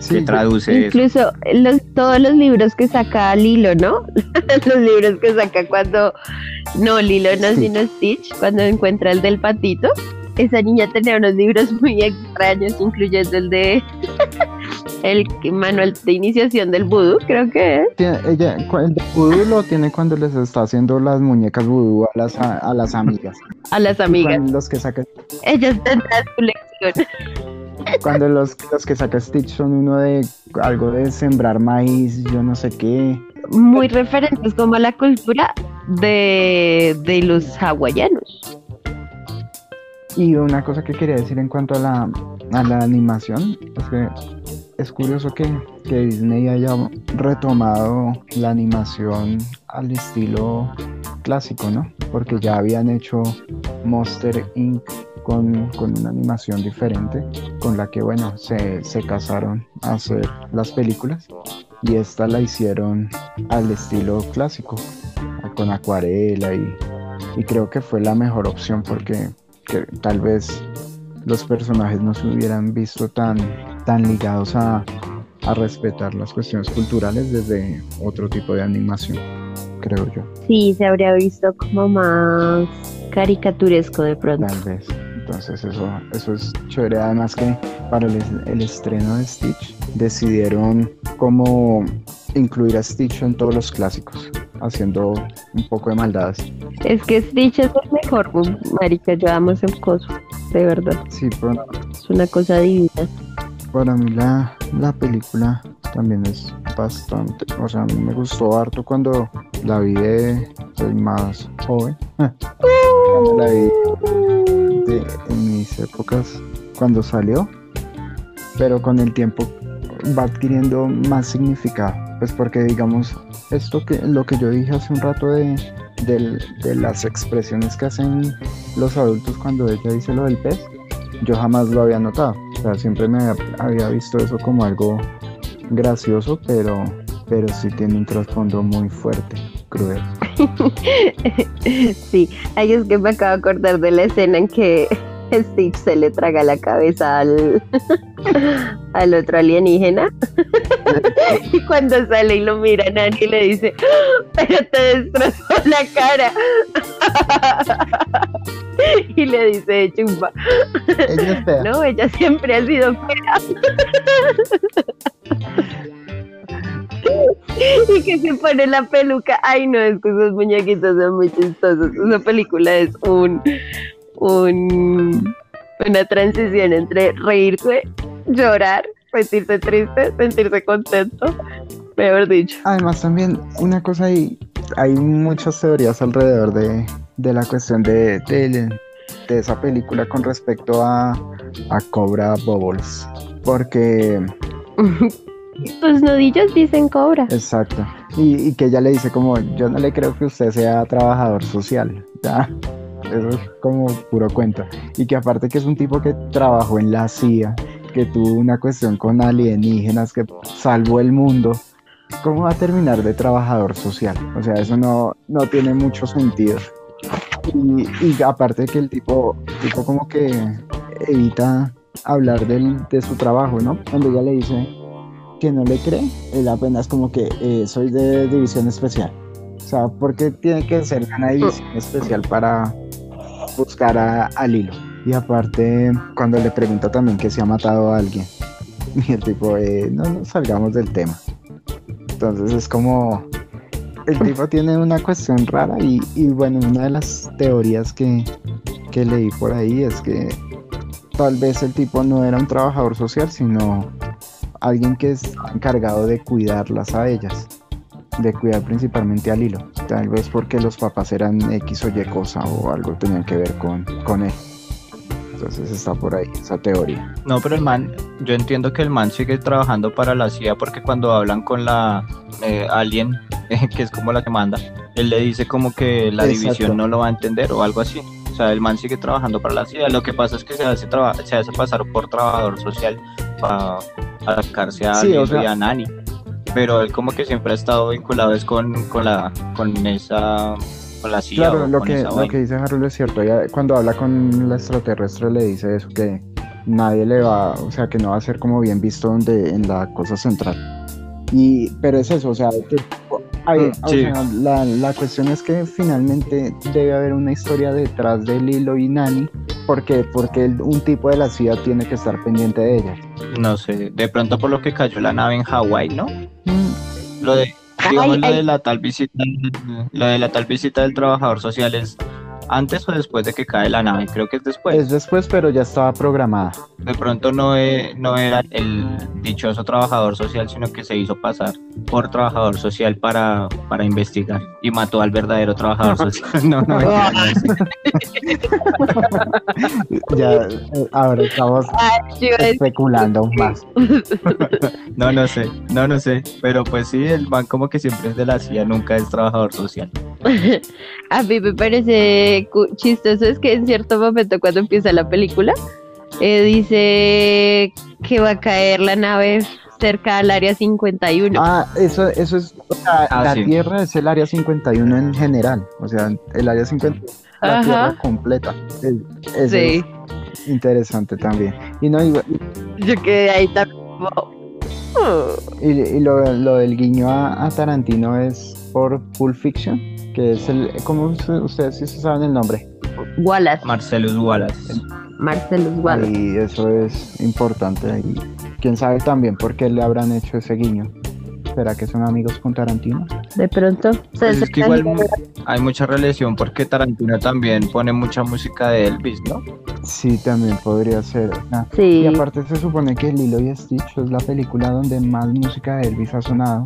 [SPEAKER 4] Sí,
[SPEAKER 5] qué traduce eso.
[SPEAKER 3] Incluso los, todos los libros que saca Lilo, ¿no? los libros que saca cuando, no, Lilo no,
[SPEAKER 4] Sí.
[SPEAKER 3] sino Stitch, cuando encuentra el del patito. Esa niña tenía unos libros muy extraños, incluyendo el de el manual de iniciación del vudú, creo que es.
[SPEAKER 4] Tiene- ella, el vudú lo tiene cuando les está haciendo las muñecas vudú a las, a, a las amigas.
[SPEAKER 3] A las amigas.
[SPEAKER 4] Cuando los que saca,
[SPEAKER 3] Ellas tendrán su lección.
[SPEAKER 4] cuando los, los que saca Stitch son uno de algo de sembrar maíz, yo no sé qué.
[SPEAKER 3] Muy referentes como a la cultura de, de los hawaianos.
[SPEAKER 4] Y una cosa que quería decir en cuanto a la, a la animación es que es curioso que, que Disney haya retomado la animación al estilo clásico, ¿no? Porque ya habían hecho Monster Inc. Con, con una animación diferente, con la que, bueno, se, se casaron a hacer las películas y esta la hicieron al estilo clásico, con acuarela y, y creo que fue la mejor opción porque que tal vez los personajes no se hubieran visto tan, tan ligados a, a respetar las cuestiones culturales desde otro tipo de animación, creo yo,
[SPEAKER 3] Sí, se habría visto como más caricaturesco de pronto.
[SPEAKER 4] tal vez. Entonces eso, eso es chévere. Además que para el, el estreno de Stitch decidieron como incluir a Stitch en todos los clásicos, haciendo un poco de maldades.
[SPEAKER 3] Es que Stitch es el mejor, marica, yo amo ese coso, de verdad.
[SPEAKER 4] Sí, pero
[SPEAKER 3] Es una cosa divina.
[SPEAKER 4] Para mí la, la película también es bastante, o sea, a mí me gustó harto cuando la vi de, soy más joven, cuando la vi de- en mis épocas cuando salió, pero con el tiempo va adquiriendo más significado, pues porque digamos, esto que lo que yo dije hace un rato de, de las expresiones que hacen los adultos cuando ella dice lo del pez, yo jamás lo había notado. O sea, siempre me había, visto eso como algo gracioso, pero, pero sí tiene un trasfondo muy fuerte, cruel.
[SPEAKER 3] Sí, ay, es que me acabo de acordar de la escena en que Stitch se le traga la cabeza al, al otro alienígena. y cuando sale y lo mira, Nani le dice, "¡Ah! pero te destrozó la cara. y le dice chumba,
[SPEAKER 4] Ella es fea.
[SPEAKER 3] no, ella siempre ha sido fea. y que se pone la peluca. Ay, no, es que esos muñequitos son muy chistosos. Esa película es un, un una transición entre reírse, llorar, sentirse triste, sentirse contento. Mejor dicho.
[SPEAKER 4] Además también una cosa ahí, hay muchas teorías alrededor de, de la cuestión de, de, de esa película con respecto a, a Cobra Bubbles. Porque
[SPEAKER 3] Tus nudillos dicen cobra.
[SPEAKER 4] Exacto. Y, y que ella le dice como, yo no le creo que usted sea trabajador social. Ya, eso es como puro cuento. Y que aparte que es un tipo que trabajó en la CIA, que tuvo una cuestión con alienígenas, que salvó el mundo. ¿Cómo va a terminar de trabajador social? O sea, eso no, no tiene mucho sentido. Y, y aparte que el tipo, tipo como que evita hablar del, de su trabajo, ¿no? Cuando ella le dice, que no le cree, él apenas como que eh, soy de división especial. O sea, ¿por qué tiene que ser una división especial para buscar a, al hilo? Y aparte, cuando le pregunta también que si ha matado a alguien, y el tipo, eh, no nos salgamos del tema. Entonces es como, el tipo tiene una cuestión rara y, y bueno, una de las teorías que, que leí por ahí es que tal vez el tipo no era un trabajador social, sino alguien que es encargado de cuidarlas a ellas, de cuidar principalmente al hilo. Tal vez porque los papás eran X o Y cosa o algo tenían que ver con, con él. Entonces está por ahí esa teoría.
[SPEAKER 5] No, pero el man, yo entiendo que el man sigue trabajando para la CIA porque cuando hablan con la eh, alien, que es como la que manda, él le dice como que la
[SPEAKER 4] Exacto.
[SPEAKER 5] división no lo va a entender o algo así. O sea, el man sigue trabajando para la CIA. Lo que pasa es que se hace, traba- se hace pasar por trabajador social para atacarse a
[SPEAKER 4] Sí, o sea-
[SPEAKER 5] y a Nani. Pero él como que siempre ha estado vinculado es con, con la con esa con la CIA
[SPEAKER 4] Claro,
[SPEAKER 5] o
[SPEAKER 4] lo que, lo que dice Harold es cierto. Ella, cuando habla con la extraterrestre le dice eso, que nadie le va, o sea, que no va a ser como bien visto donde, en la cosa central. Y, pero es eso, o sea, que- hay-
[SPEAKER 5] Mm,
[SPEAKER 4] o
[SPEAKER 5] sí.
[SPEAKER 4] sea, la, la cuestión es que finalmente debe haber una historia detrás de Lilo y Nani, porque, porque un tipo de la CIA tiene que estar pendiente de ella.
[SPEAKER 5] No sé, de pronto por lo que cayó la nave en Hawái, ¿no?
[SPEAKER 4] Mm,
[SPEAKER 5] Lo de, digamos, lo
[SPEAKER 3] ay.
[SPEAKER 5] de la tal visita, lo de la tal visita del trabajador social es antes o después de que cae la nave, creo que es después.
[SPEAKER 4] Es después, pero ya estaba programada.
[SPEAKER 5] De pronto no, e- no era el dichoso trabajador social, sino que se hizo pasar por trabajador social para, para investigar y mató al verdadero trabajador social. No, no, no es.
[SPEAKER 4] Ya, ahora estamos
[SPEAKER 3] Yo iba a decir-
[SPEAKER 4] especulando más.
[SPEAKER 5] no, no sé, no, no sé, pero pues sí, el man como que siempre es de la CIA, nunca es trabajador social.
[SPEAKER 3] A mí me parece chistoso es que en cierto momento cuando empieza la película eh, dice que va a caer la nave cerca al área 51.
[SPEAKER 4] Ah, eso, eso es, o sea,
[SPEAKER 5] Ah,
[SPEAKER 4] la
[SPEAKER 5] sí.
[SPEAKER 4] Tierra es el área 51 en general, o sea, el área 50 la
[SPEAKER 3] Ajá.
[SPEAKER 4] Tierra completa. Es- eso
[SPEAKER 3] sí,
[SPEAKER 4] es interesante también. Y no, igual-
[SPEAKER 3] yo quedé ahí también. "Oh".
[SPEAKER 4] y, y lo, lo del guiño a, a Tarantino es por Pulp Fiction, que es el, ¿cómo usted- ustedes sí se saben el nombre?
[SPEAKER 3] Wallace,
[SPEAKER 5] Marcellus Wallace.
[SPEAKER 3] Marcelus Wallace.
[SPEAKER 4] Y eso es importante. Y quién sabe también por qué le habrán hecho ese guiño. ¿Será que son amigos con Tarantino?
[SPEAKER 3] De pronto. se
[SPEAKER 5] Pues es que igual hay mucha relación porque Tarantino también pone mucha música de Elvis, ¿no?
[SPEAKER 4] Sí, también podría ser. Ah,
[SPEAKER 3] y-
[SPEAKER 4] Y
[SPEAKER 3] Sí,
[SPEAKER 4] aparte se supone que Lilo y Stitch es la película donde más música de Elvis ha sonado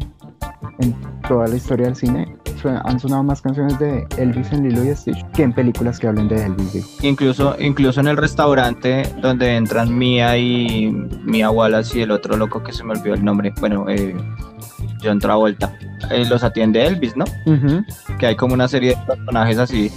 [SPEAKER 4] en toda la historia del cine. Han sonado más canciones de Elvis en Lilo y Stitch que en películas que hablen de Elvis.
[SPEAKER 5] Incluso, incluso en el restaurante donde entran Mia y Mia Wallace y el otro loco que se me olvidó el nombre, bueno, eh, John Travolta, eh, los atiende Elvis, ¿no? Que hay como una serie de personajes así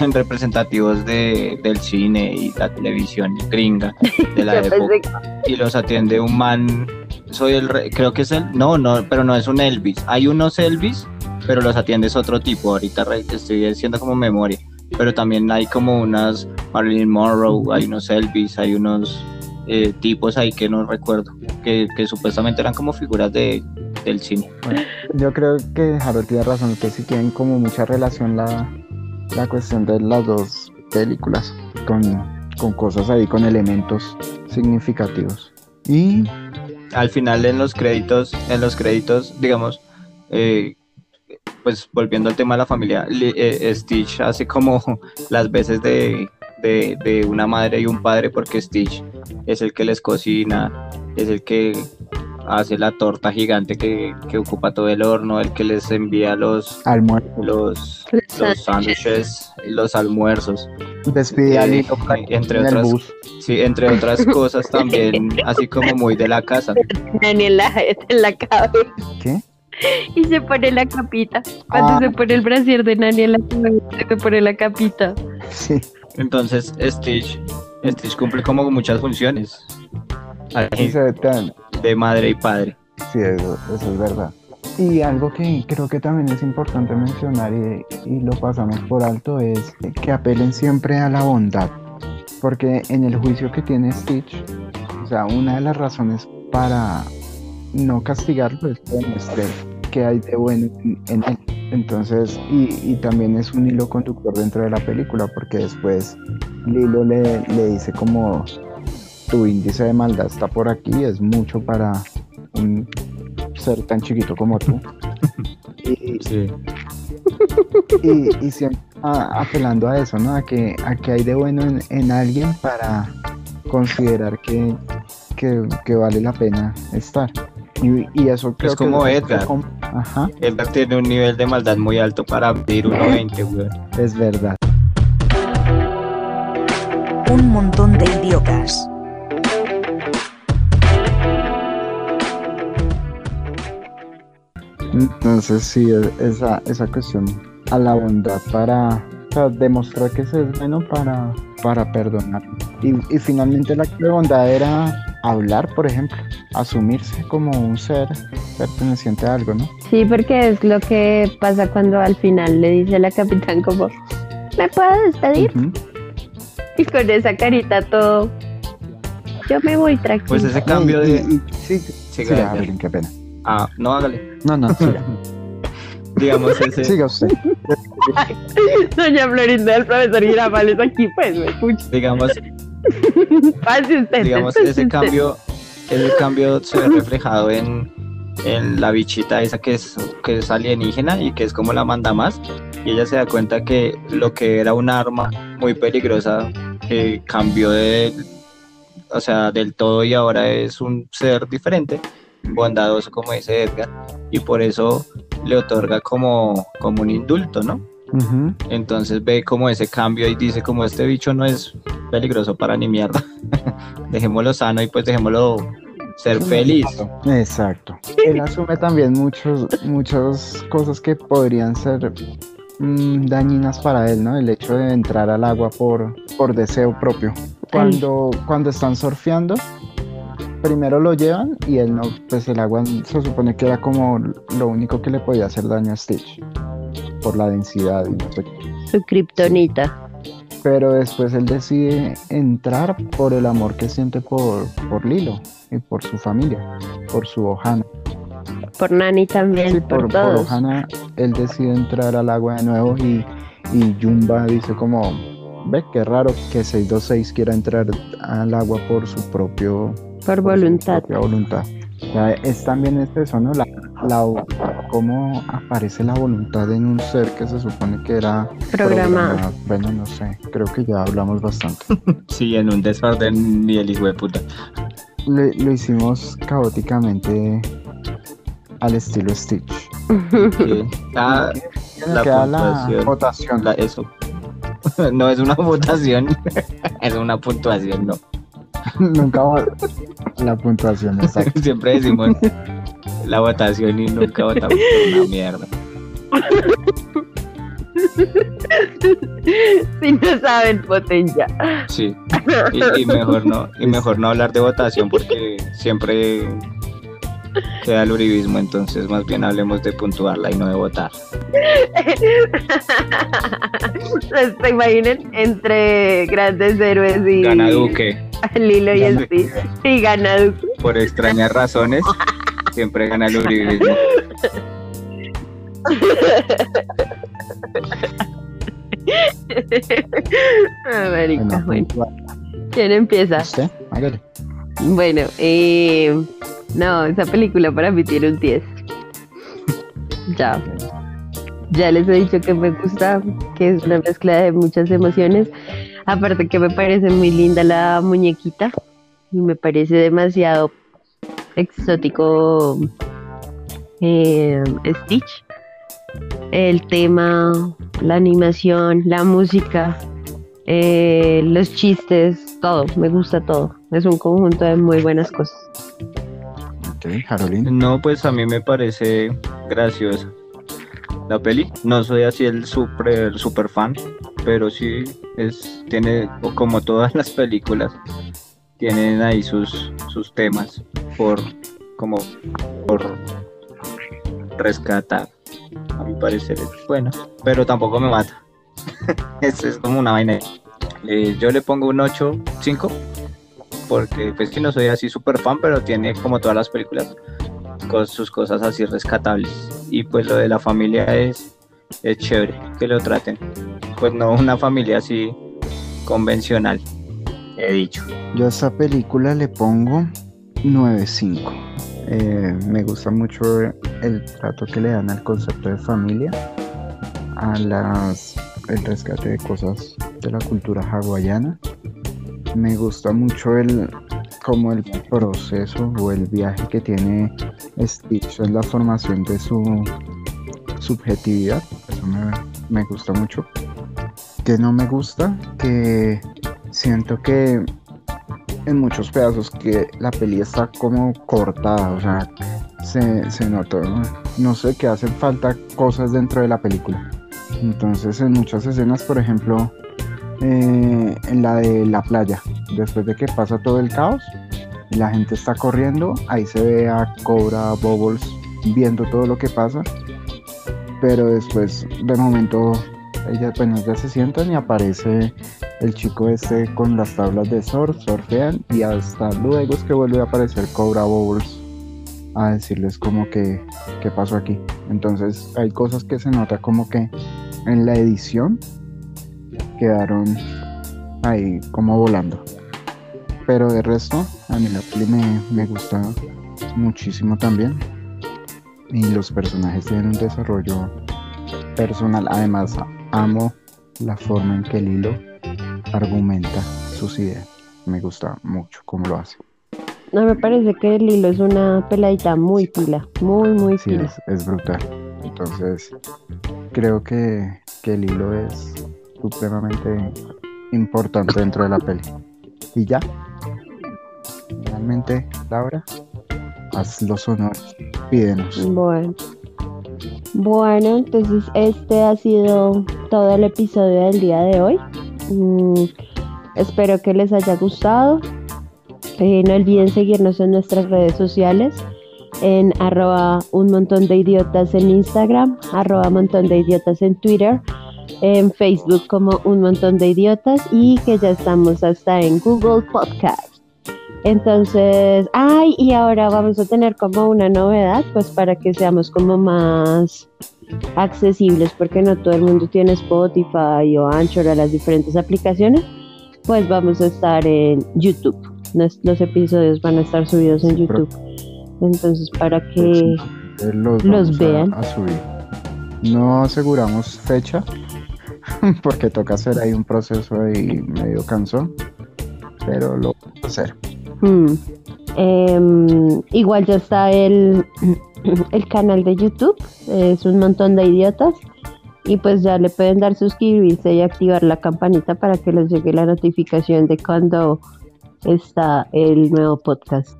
[SPEAKER 5] representativos de, del cine y la televisión gringa de la época. y los atiende un man. Soy el rey, creo que es el. No, no, pero no es un Elvis. Hay unos Elvis, pero los atiende es otro tipo. Ahorita rey, te estoy diciendo como memoria. Pero también hay como unas Marilyn Monroe, hay unos Elvis, hay unos eh, tipos ahí que no recuerdo, que, que supuestamente eran como figuras de, del cine.
[SPEAKER 4] Yo creo que Harold tiene razón, que sí tienen como mucha relación la, la cuestión de las dos películas, con, con cosas ahí, con elementos significativos. Y
[SPEAKER 5] al final en los créditos, en los créditos, digamos, eh, pues volviendo al tema de la familia, Li- eh, Stitch hace como las veces de, de, de una madre y un padre porque Stitch es el que les cocina, es el que hace la torta gigante que, que ocupa todo el horno, el que les envía los
[SPEAKER 4] almuerzo,
[SPEAKER 5] los,
[SPEAKER 3] Los
[SPEAKER 5] los sándwiches, los almuerzos,
[SPEAKER 4] despide a
[SPEAKER 5] Eh,
[SPEAKER 4] Lilo
[SPEAKER 5] entre
[SPEAKER 4] en el
[SPEAKER 5] otras-
[SPEAKER 4] bus.
[SPEAKER 5] sí, entre otras cosas también, así como muy de la casa.
[SPEAKER 3] Nani en la, en la cabeza
[SPEAKER 4] ¿Qué?
[SPEAKER 3] y se pone la capita. Cuando
[SPEAKER 4] Ah.
[SPEAKER 3] se pone el brasier de Nani en la cabeza, se pone la capita.
[SPEAKER 4] Sí.
[SPEAKER 5] Entonces, Stitch, Stitch cumple como muchas funciones ahí,
[SPEAKER 4] Sí, se ve tan-
[SPEAKER 5] de madre y padre.
[SPEAKER 4] sí, eso, eso es verdad. Y algo que creo que también es importante mencionar y, lo pasamos por alto es que apelen siempre a la bondad. Porque en el juicio que tiene Stitch, o sea, una de las razones para no castigarlo es demuestre que hay de bueno en, en él. Entonces, y, y también es un hilo conductor dentro de la película, porque después Lilo le, le dice como tu índice de maldad está por aquí, es mucho para un ser tan chiquito como tú. Y,
[SPEAKER 5] Sí.
[SPEAKER 4] y, y siempre a- apelando a eso, ¿no? A que, a que hay de bueno en, en alguien para considerar que que, que vale la pena estar. Y, y eso creo
[SPEAKER 5] como
[SPEAKER 4] que
[SPEAKER 5] Edgar.
[SPEAKER 4] Ajá,
[SPEAKER 5] Edgar tiene un nivel de maldad muy alto para abrir 1.20, weón.
[SPEAKER 4] es verdad.
[SPEAKER 6] Un montón de idiotas.
[SPEAKER 4] Entonces sí, esa, esa cuestión a la bondad para, para demostrar que se es bueno para, para perdonar. Y, y finalmente la bondad era hablar, por ejemplo, asumirse como un ser perteneciente a algo, ¿no?
[SPEAKER 3] Sí, porque es lo que pasa cuando al final le dice la capitán como, ¿me puedo despedir? Y con esa carita todo, yo me voy tranquilo.
[SPEAKER 5] Pues ese cambio de...
[SPEAKER 4] sí,
[SPEAKER 5] Edgar.
[SPEAKER 4] Evelyn, qué pena.
[SPEAKER 5] Ah, no, hágale.
[SPEAKER 4] No, no, siga,
[SPEAKER 5] Digamos ese...
[SPEAKER 4] siga usted.
[SPEAKER 3] Doña Florinda del profesor Girafales aquí, pues, me escucha.
[SPEAKER 5] Digamos,
[SPEAKER 3] Pase usted.
[SPEAKER 5] digamos
[SPEAKER 3] pase
[SPEAKER 5] ese
[SPEAKER 3] usted.
[SPEAKER 5] cambio, ese cambio se ve reflejado en, en la bichita esa que es, que es alienígena y que es como la manda más. Y ella se da cuenta que lo que era un arma muy peligrosa eh, cambió de, o sea, del todo y ahora es un ser diferente, bondadoso como dice Edgar, y por eso le otorga como, como un indulto, ¿no? Entonces ve como ese cambio y dice como este bicho no es peligroso para ni mierda. dejémoslo sano y pues dejémoslo ser feliz.
[SPEAKER 4] Exacto. Él asume también muchos, muchas cosas que podrían ser mm, dañinas para él, ¿no? El hecho de entrar al agua por, por deseo propio. Cuando, cuando están surfeando, primero lo llevan y él no, pues el agua se supone que era como lo único que le podía hacer daño a Stitch por la densidad y no sé qué.
[SPEAKER 3] Su kriptonita.
[SPEAKER 4] Pero después él decide entrar por el amor que siente por, por Lilo y por su familia, por su Ohana.
[SPEAKER 3] Por Nani también,
[SPEAKER 4] Sí,
[SPEAKER 3] por,
[SPEAKER 4] por, por
[SPEAKER 3] todos.
[SPEAKER 4] Ohana, él decide entrar al agua de nuevo y, y Jumba dice como, ve, qué raro que 626 quiera entrar al agua por su propio
[SPEAKER 3] por
[SPEAKER 4] por
[SPEAKER 3] voluntad.
[SPEAKER 4] propia voluntad. O sea, es también es eso, ¿no? La, la, cómo aparece la voluntad en un ser que se supone que era
[SPEAKER 3] Programado.
[SPEAKER 4] Bueno, no sé, creo que ya hablamos bastante.
[SPEAKER 5] Sí, en un desorden ni el hijo de puta.
[SPEAKER 4] Le- lo hicimos caóticamente al estilo Stitch.
[SPEAKER 5] Sí. Ah, La
[SPEAKER 4] queda la votación.
[SPEAKER 5] la- eso. no es una votación, es una puntuación, no.
[SPEAKER 4] Nunca la puntuación, exacto.
[SPEAKER 5] Siempre decimos la votación y nunca votamos por una mierda.
[SPEAKER 3] si no saben, voten ya.
[SPEAKER 5] Sí. Y, y mejor no, y mejor no hablar de votación porque siempre queda el uribismo, entonces más bien hablemos de puntuarla y no de votar.
[SPEAKER 3] Se imaginen entre grandes héroes y
[SPEAKER 5] Gana Duque.
[SPEAKER 3] Lilo y
[SPEAKER 5] Gana-
[SPEAKER 3] Stitch. Y gana Duque.
[SPEAKER 5] Por extrañas razones, siempre gana el uribismo.
[SPEAKER 3] Ah, marica,
[SPEAKER 4] Bueno.
[SPEAKER 3] ¿Quién empieza? Bueno, eh, no, esa película para mí tiene un 10. Ya. Ya les he dicho que me gusta, que es una mezcla de muchas emociones. Aparte que me parece muy linda la muñequita y me parece demasiado exótico eh, Stitch. El tema, la animación, la música, eh, los chistes, todo, me gusta todo. Es un conjunto de muy buenas cosas.
[SPEAKER 4] Ok, Carolina.
[SPEAKER 5] No, pues a mí me parece graciosa la peli. No soy así el super, super fan, pero sí es, tiene, o como todas las películas, tienen ahí sus, sus temas por, como, por rescatar. A mi parecer es buena, pero tampoco me mata. es, es como una vaina. Eh, yo le pongo un 8, 5, porque pues que no soy así super fan, pero tiene como todas las películas con sus cosas así rescatables. Y pues lo de la familia es, es chévere que lo traten. Pues no una familia así convencional, he dicho.
[SPEAKER 4] Yo a esta película le pongo 9.5. Eh, me gusta mucho el trato que le dan al concepto de familia, a las el rescate de cosas de la cultura hawaiana. Me gusta mucho el, como el proceso o el viaje que tiene Stitch en la formación de su subjetividad. Eso me, me gusta mucho. Que no me gusta, que siento que en muchos pedazos que la peli está como cortada, o sea, se, se nota, ¿no? no sé, que hacen falta cosas dentro de la película. Entonces en muchas escenas, por ejemplo, eh, en la de la playa, después de que pasa todo el caos y la gente está corriendo, ahí se ve a Cobra Bubbles viendo todo lo que pasa, pero después de momento ellas apenas ya se sientan y aparece el chico este con las tablas de surf, surfean y hasta luego es que vuelve a aparecer Cobra Bubbles a decirles como que qué pasó aquí. Entonces hay cosas que se nota como que en la edición quedaron ahí como volando. Pero de resto, a mí la me, me gusta muchísimo también. Y los personajes tienen un desarrollo personal. Además, amo la forma en que Lilo argumenta sus ideas. Me gusta mucho cómo lo hace.
[SPEAKER 3] No me parece que Lilo es una peladita muy pila, muy, muy
[SPEAKER 4] Sí,
[SPEAKER 3] pila.
[SPEAKER 4] es, es brutal. Entonces, creo que, que Lilo es supremamente importante dentro de la peli. Y ya, finalmente, Laura, haz los honores, pídenos.
[SPEAKER 3] Bueno. Bueno, entonces este ha sido todo el episodio del día de hoy. Mm, espero que les haya gustado. Eh, no olviden seguirnos en nuestras redes sociales en arroba un de idiotas en Instagram, arroba montón de idiotas en Twitter, en Facebook como un montón de idiotas y que ya estamos hasta en Google Podcast. Entonces, ay, y ahora vamos a tener como una novedad, pues para que seamos como más accesibles, porque no todo el mundo tiene Spotify o Anchor o las diferentes aplicaciones, pues vamos a estar en YouTube. Los episodios van a estar subidos en YouTube. Entonces, para que...
[SPEAKER 4] Los, a-
[SPEAKER 3] vean.
[SPEAKER 4] A, subir. No aseguramos fecha, porque toca hacer ahí un proceso ahí medio cansón, pero lo vamos a hacer.
[SPEAKER 3] Hmm. Em, igual ya está el, el canal de YouTube, es un montón de idiotas. Y pues ya le pueden dar suscribirse y activar la campanita para que les llegue la notificación de cuando está el nuevo podcast.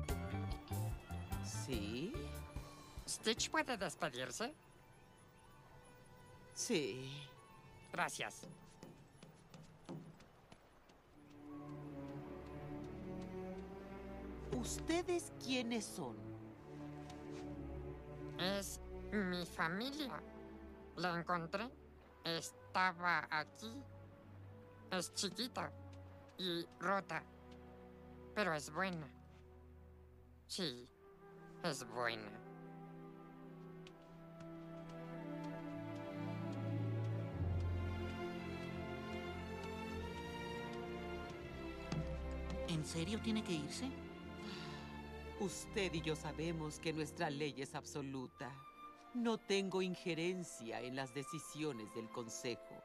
[SPEAKER 7] ¿Sí?
[SPEAKER 8] ¿Stitch puede despedirse?
[SPEAKER 7] Sí.
[SPEAKER 8] Gracias.
[SPEAKER 7] ¿Ustedes quiénes son?
[SPEAKER 8] Es mi familia. La encontré. Estaba aquí. Es chiquita y rota. Pero es buena. Sí, es buena.
[SPEAKER 9] ¿En serio tiene que irse?
[SPEAKER 7] Usted y yo sabemos que nuestra ley es absoluta. No tengo injerencia en las decisiones del Consejo.